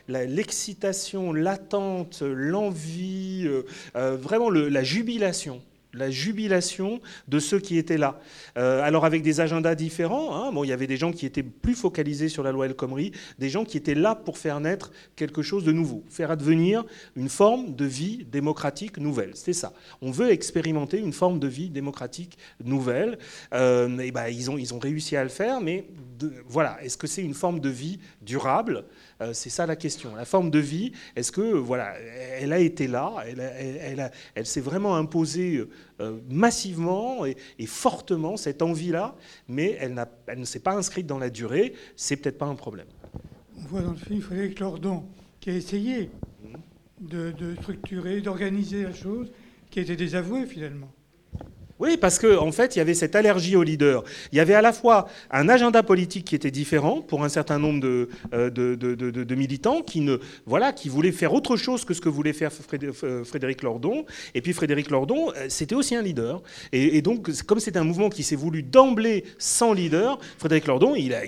l'excitation, l'attente, l'envie, vraiment la jubilation la jubilation de ceux qui étaient là. Euh, alors avec des agendas différents, hein, il y avait des gens qui étaient plus focalisés sur la loi El Khomri, des gens qui étaient là pour faire naître quelque chose de nouveau, faire advenir une forme de vie démocratique nouvelle. C'est ça. On veut expérimenter une forme de vie démocratique nouvelle. Euh, ben, ils, ont, ils ont réussi à le faire, mais voilà, est-ce que c'est une forme de vie durable? Euh, c'est ça la question. La forme de vie, est-ce que voilà, elle a été là, elle, elle, s'est vraiment imposée euh, massivement et, fortement cette envie-là, mais elle, ne s'est pas inscrite dans la durée. C'est peut-être pas un problème. On voit dans le film Frédéric Lordon qui a essayé de, de structurer, d'organiser la chose, qui a été désavoué finalement. Oui, parce qu'en en fait, il y avait cette allergie au leader. Il y avait à la fois un agenda politique qui était différent pour un certain nombre de, euh, militants qui, ne, voilà, qui voulaient faire autre chose que ce que voulait faire euh, Frédéric Lordon. Et puis Frédéric Lordon, euh, c'était aussi un leader. Et, donc, comme c'est un mouvement qui s'est voulu d'emblée sans leader, Frédéric Lordon, il, a,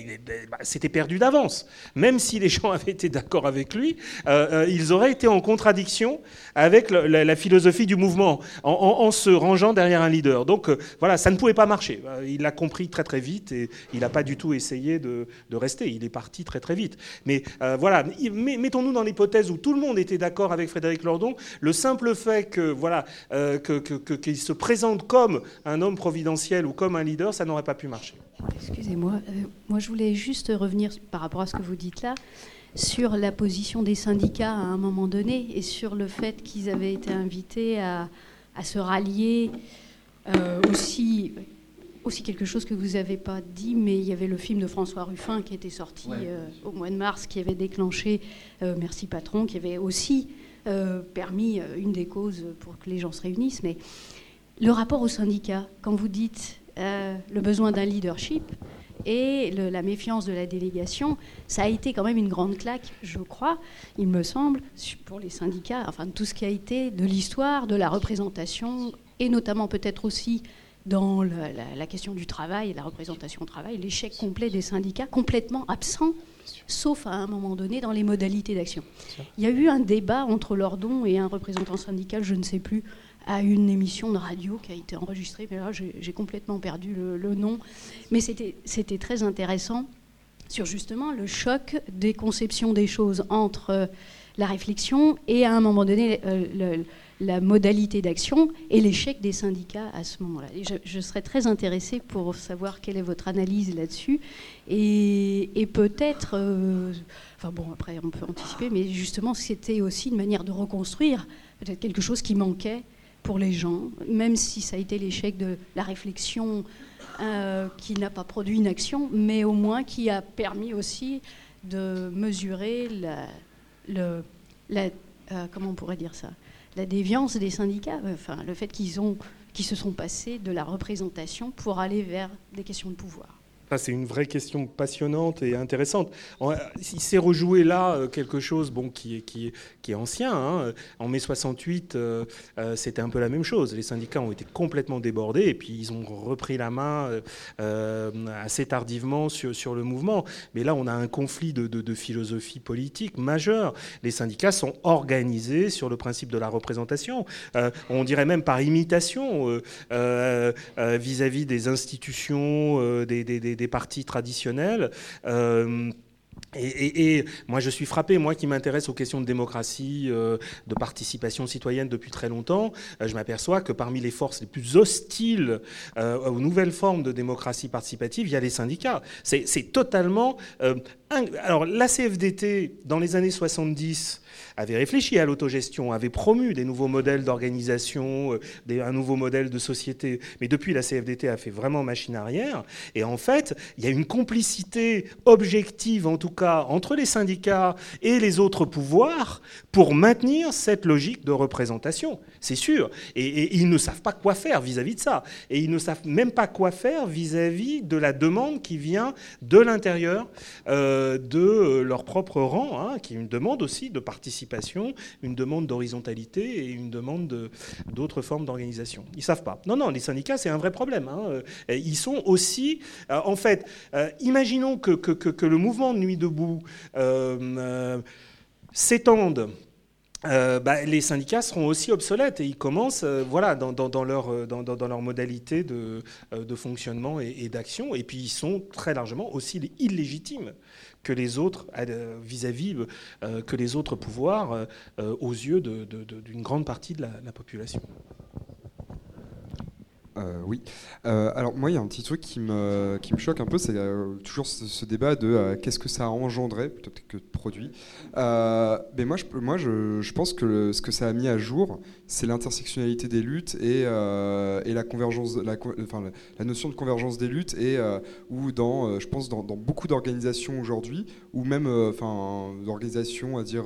bah, s'était perdu d'avance. Même si les gens [LAUGHS] avaient été d'accord avec lui, ils auraient été en contradiction avec la, philosophie du mouvement en, en, en se rangeant derrière un leader. Donc euh, voilà, ça ne pouvait pas marcher. Euh, il l'a compris très très vite et il n'a pas du tout essayé de, rester. Il est parti très très vite. Mais euh, voilà, mettons-nous dans l'hypothèse où tout le monde était d'accord avec Frédéric Lordon. Le simple fait que voilà qu'il se présente comme un homme providentiel ou comme un leader, ça n'aurait pas pu marcher. Excusez-moi, moi je voulais juste revenir par rapport à ce que vous dites là sur la position des syndicats à un moment donné et sur le fait qu'ils avaient été invités à, à se rallier euh, aussi, aussi quelque chose que vous n'avez pas dit, mais il y avait le film de François Ruffin qui était sorti euh, au mois de mars, qui avait déclenché euh, Merci Patron, qui avait aussi permis une des causes pour que les gens se réunissent. Mais le rapport au syndicat, quand vous dites le besoin d'un leadership, et la méfiance de la délégation, ça a été quand même une grande claque, je crois, il me semble, pour les syndicats, enfin tout ce qui a été de l'histoire, de la représentation et notamment peut-être aussi dans la, question du travail, la représentation au travail, l'échec complet des syndicats, complètement absent, sauf à un moment donné dans les modalités d'action. Il y a eu un débat entre Lordon et un représentant syndical, je ne sais plus, à une émission de radio qui a été enregistrée, mais là j'ai complètement perdu le, nom. Mais c'était très intéressant sur justement le choc des conceptions des choses entre euh, la réflexion et à un moment donné euh, le, la modalité d'action et l'échec des syndicats à ce moment-là. Je, serais très intéressée pour savoir quelle est votre analyse là-dessus et, peut-être, euh, enfin bon, après on peut anticiper, mais justement c'était aussi une manière de reconstruire quelque chose qui manquait pour les gens, même si ça a été l'échec de la réflexion euh, qui n'a pas produit une action, mais au moins qui a permis aussi de mesurer la, la comment on pourrait dire ça? La déviance des syndicats, enfin, le fait qu'ils ont, qu'ils se sont passés de la représentation pour aller vers des questions de pouvoir c'est une vraie question passionnante et intéressante. Il s'est rejoué là euh, quelque chose bon, qui, est, qui, qui est ancien. Hein. En mai 68, euh, euh, c'était un peu la même chose. Les syndicats ont été complètement débordés et puis ils ont repris la main assez tardivement sur, sur, le mouvement. Mais là, on a un conflit de, de, philosophie politique majeur. Les syndicats sont organisés sur le principe de la représentation. on dirait même par imitation vis-à-vis des institutions, des, des des partis traditionnels. Euh, et, moi, je suis frappé, moi qui m'intéresse aux questions de démocratie, euh, de participation citoyenne depuis très longtemps, euh, je m'aperçois que parmi les forces les plus hostiles aux nouvelles formes de démocratie participative, il y a les syndicats. C'est totalement... alors, la CFDT, dans les années 70, avait réfléchi à l'autogestion, avait promu des nouveaux modèles d'organisation, euh, un nouveau modèle de société. Mais depuis, la CFDT a fait vraiment machine arrière. Et en fait, il y a une complicité objective, en tout cas, entre les syndicats et les autres pouvoirs pour maintenir cette logique de représentation. C'est sûr. Et, ils ne savent pas quoi faire vis-à-vis de ça. Et ils ne savent même pas quoi faire vis-à-vis de la demande qui vient de l'intérieur euh, de leur propre rang, hein, qui est une demande aussi de participation une demande d'horizontalité et une demande d'autres formes d'organisation. Ils ne savent pas. Non, non, les syndicats, c'est un vrai problème. Hein. Ils sont aussi, euh, en fait, euh, imaginons que, que, le mouvement de Nuit debout euh, s'étende. Bah, les syndicats seront aussi obsolètes et ils commencent voilà, dans, leur, dans, leur modalité de, de fonctionnement et, d'action. Et puis ils sont très largement aussi illégitimes que les autres, euh, vis-à-vis euh, que les autres pouvoirs euh, aux yeux d'une grande partie de la population. Euh, oui. Euh, alors moi, il y a un petit truc qui me, qui me choque un peu, c'est euh, toujours ce, débat de qu'est-ce que ça a engendré plutôt que de produit. mais moi, je, moi je pense que ce que ça a mis à jour, c'est l'intersectionnalité des luttes et, et la convergence, la, enfin, la, notion de convergence des luttes et où dans, je pense, dans, beaucoup d'organisations aujourd'hui, ou même, enfin, d'organisations à dire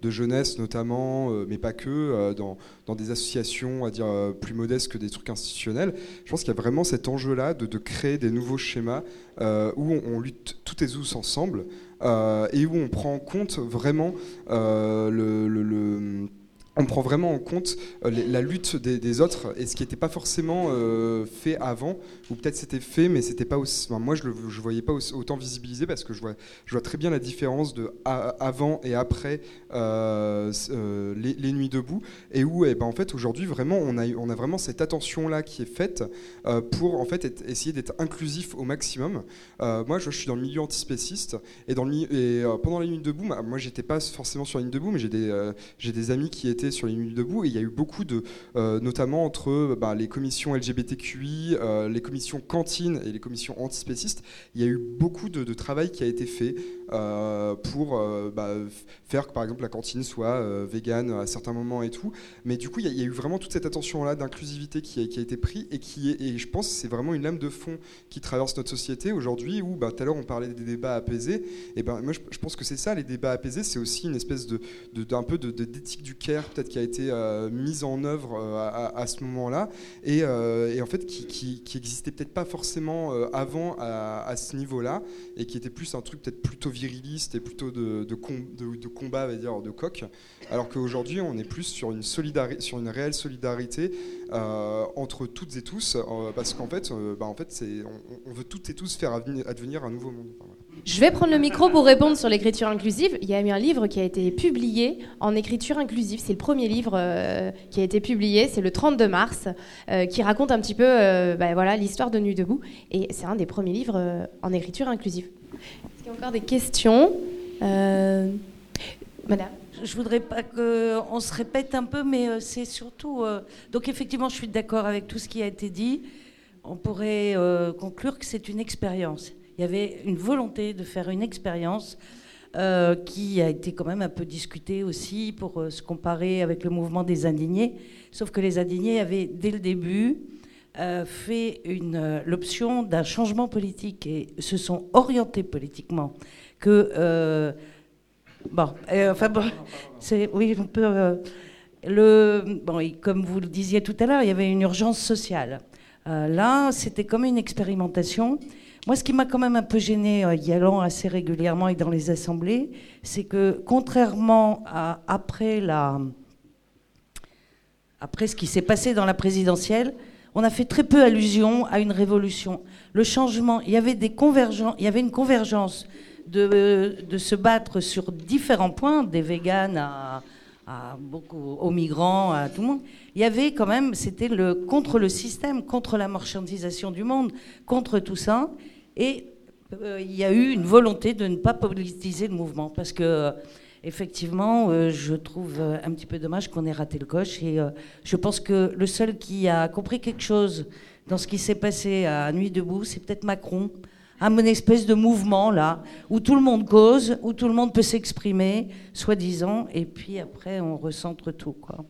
de jeunesse notamment, mais pas que, dans, dans des associations à dire plus modestes que des trucs institutionnels. Je pense qu'il y a vraiment cet enjeu-là de, créer des nouveaux schémas euh, où on, lutte toutes et tous ensemble euh, et où on prend en compte vraiment euh, le on prend vraiment en compte euh, la lutte des, autres et ce qui n'était pas forcément euh, fait avant, ou peut-être c'était fait, mais c'était pas aussi. moi, je ne voyais pas autant visibilisé parce que je vois, très bien la différence de avant et après euh, les, nuits debout, et où, eh ben, en fait, aujourd'hui, vraiment, on a, vraiment cette attention-là qui est faite pour en fait essayer d'être inclusif au maximum. moi, je, suis dans le milieu antispéciste et, le, pendant les nuits debout, moi, j'étais pas forcément sur les nuits debout, mais j'ai des amis qui étaient sur les minutes debout et il y a eu beaucoup de, euh, notamment entre bah, les commissions LGBTQI, euh, les commissions cantines et les commissions antispécistes, il y a eu beaucoup de, travail qui a été fait euh, pour bah, faire que par exemple la cantine soit végane à certains moments et tout. Mais du coup, il y, a eu vraiment toute cette attention-là d'inclusivité qui a, été prise et qui et je pense que c'est vraiment une lame de fond qui traverse notre société aujourd'hui où bah, tout à l'heure on parlait des débats apaisés. Et ben moi je, pense que c'est ça, les débats apaisés, c'est aussi une espèce de, d'un peu d'éthique du care peut-être qui a été euh, mise en œuvre euh, à, ce moment-là. Euh, et, en fait qui, qui, existait peut-être pas forcément avant à, ce niveau-là et qui était plus un truc peut-être plutôt viriliste et plutôt de, de, de, combat, va dire, de coq, alors qu'aujourd'hui on est plus sur une, sur une réelle solidarité entre toutes et tous parce qu'en fait, bah, en fait on, veut toutes et tous faire advenir un nouveau monde. Je vais prendre le micro pour répondre sur l'écriture inclusive. Il y a eu un livre qui a été publié en écriture inclusive. C'est le premier livre euh, qui a été publié, c'est le 32 mars, euh, qui raconte un petit peu euh, bah, voilà, l'histoire de Nuit debout. Et c'est un des premiers livres en écriture inclusive. Est-ce qu'il y a encore des questions? Madame? Je voudrais pas qu'on se répète un peu, mais c'est surtout. donc, effectivement, je suis d'accord avec tout ce qui a été dit. On pourrait conclure que c'est une expérience il y avait une volonté de faire une expérience euh, qui a été quand même un peu discutée aussi pour euh, se comparer avec le mouvement des indignés. Sauf que les indignés avaient, dès le début, euh, fait l'option d'un changement politique et se sont orientés politiquement. Que Bon, enfin bon, oui, on peut. le, bon, comme vous le disiez tout à l'heure, il y avait une urgence sociale. là, c'était comme une expérimentation. Moi, ce qui m'a quand même un peu gêné, y allant assez régulièrement et dans les assemblées, c'est que contrairement à après la après ce qui s'est passé dans la présidentielle, on a fait très peu allusion à une révolution. Le changement, il y avait, des il y avait une convergence de, de, se battre sur différents points, des véganes à, beaucoup, aux migrants, à tout le monde. Il y avait quand même, c'était le, contre le système, contre la marchandisation du monde, contre tout ça. Et euh, il y a eu une volonté de ne pas politiser le mouvement, parce que effectivement, euh, je trouve euh, un petit peu dommage qu'on ait raté le coche. Et euh, je pense que le seul qui a compris quelque chose dans ce qui s'est passé à Nuit debout, c'est peut-être Macron. Un espèce de mouvement là, où tout le monde cause, où tout le monde peut s'exprimer, soi-disant, et puis après on recentre tout. Quoi.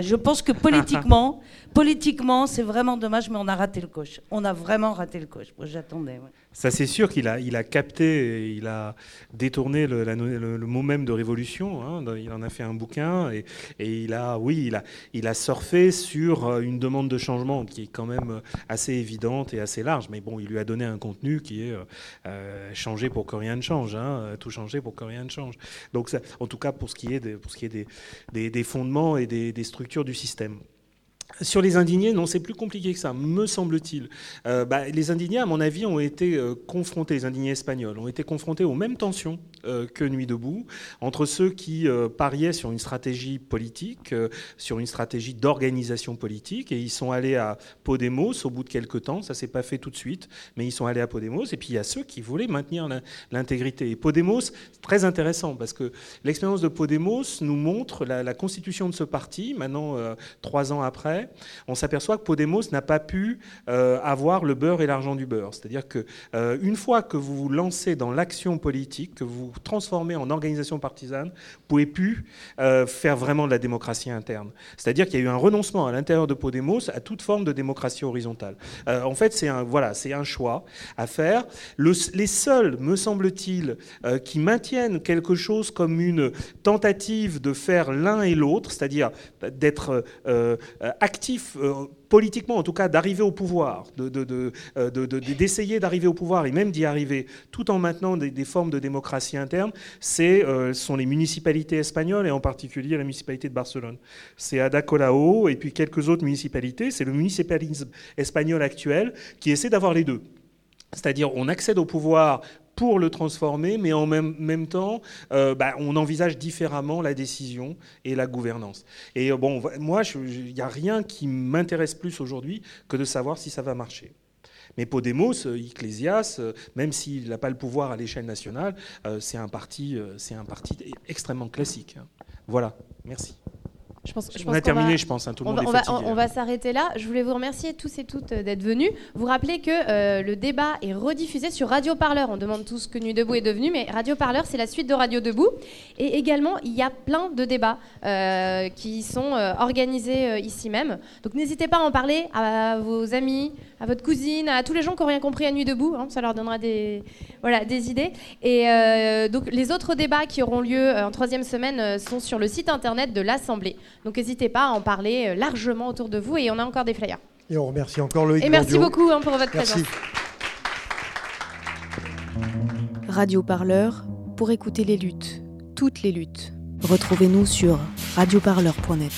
Je pense que politiquement, [LAUGHS] politiquement, c'est vraiment dommage, mais on a raté le coche. On a vraiment raté le coche. J'attendais. Ça, c'est sûr qu'il a, il a capté, il a détourné le, mot même de révolution. Hein, il en a fait un bouquin et, il a, oui, il a, il a surfé sur euh, une demande de changement qui est quand même assez évidente et assez large. Mais bon, il lui a donné un contenu qui est euh, euh changer pour que rien ne change, hein, tout changer pour que rien ne change. Donc, ça, en tout cas, pour ce qui est, pour ce qui est des, fondements et des structures du système. Sur les indignés, non, c'est plus compliqué que ça, me semble-t-il. Euh, bah, les indignés, à mon avis, ont été euh, confrontés, les indignés espagnols, ont été confrontés aux mêmes tensions que Nuit debout, entre ceux qui pariaient sur une stratégie politique, sur une stratégie d'organisation politique, et ils sont allés à Podemos au bout de quelques temps, ça s'est pas fait tout de suite, mais ils sont allés à Podemos, et puis il y a ceux qui voulaient maintenir l'intégrité. Et Podemos, très intéressant, parce que l'expérience de Podemos nous montre la, constitution de ce parti, maintenant trois ans après, on s'aperçoit que Podemos n'a pas pu euh, avoir le beurre et l'argent du beurre. C'est-à-dire que euh, une fois que vous vous lancez dans l'action politique, que vous vous transformez en organisation partisane, vous pouvez plus euh, faire vraiment de la démocratie interne. C'est-à-dire qu'il y a eu un renoncement à l'intérieur de Podemos à toute forme de démocratie horizontale. en fait, c'est un voilà, un choix à faire. les seuls, me semble-t-il, qui maintiennent quelque chose comme une tentative de faire l'un et l'autre, c'est-à-dire d'être actif euh, politiquement, en tout cas, d'arriver au pouvoir, euh, d'essayer de, d'arriver au pouvoir et même d'y arriver, tout en maintenant des, formes de démocratie interne, c'est euh, sont les municipalités espagnoles et en particulier la municipalité de Barcelone. C'est Ada Colau et puis quelques autres municipalités. C'est le municipalisme espagnol actuel qui essaie d'avoir les deux. C'est-à-dire, on accède au pouvoir pour le transformer, mais en même, temps, euh, bah, on envisage différemment la décision et la gouvernance. Et euh, bon, moi, il n'y a rien qui m'intéresse plus aujourd'hui que de savoir si ça va marcher. Mais Podemos, euh, Ecclesias, même s'il n'a pas le pouvoir à l'échelle nationale, c'est un parti, c'est un parti extrêmement classique. Hein. Voilà. Merci. Je pense, on a terminé, je pense. Hein, tout le on monde va, est on va, va s'arrêter là. Je voulais vous remercier tous et toutes euh, d'être venus. Vous rappelez que euh, le débat est rediffusé sur Radio Parleur. On demande tous ce que Nuit Debout est devenu, mais Radio Parleur, c'est la suite de Radio Debout. Et également, il y a plein de débats euh, qui sont organisés ici même. Donc n'hésitez pas à en parler à vos amis, à votre cousine, à tous les gens qui n'ont rien compris à Nuit Debout. Hein. ça leur donnera des, voilà, des idées. Et donc les autres débats qui auront lieu en troisième semaine sont sur le site internet de l'Assemblée. Donc n'hésitez pas à en parler euh, largement autour de vous et on a encore des flyers. Et on remercie encore Loïc. Et merci beaucoup hein, pour votre présence. Radio Parleur pour écouter les luttes, toutes les luttes. Retrouvez-nous sur radioparleur.net.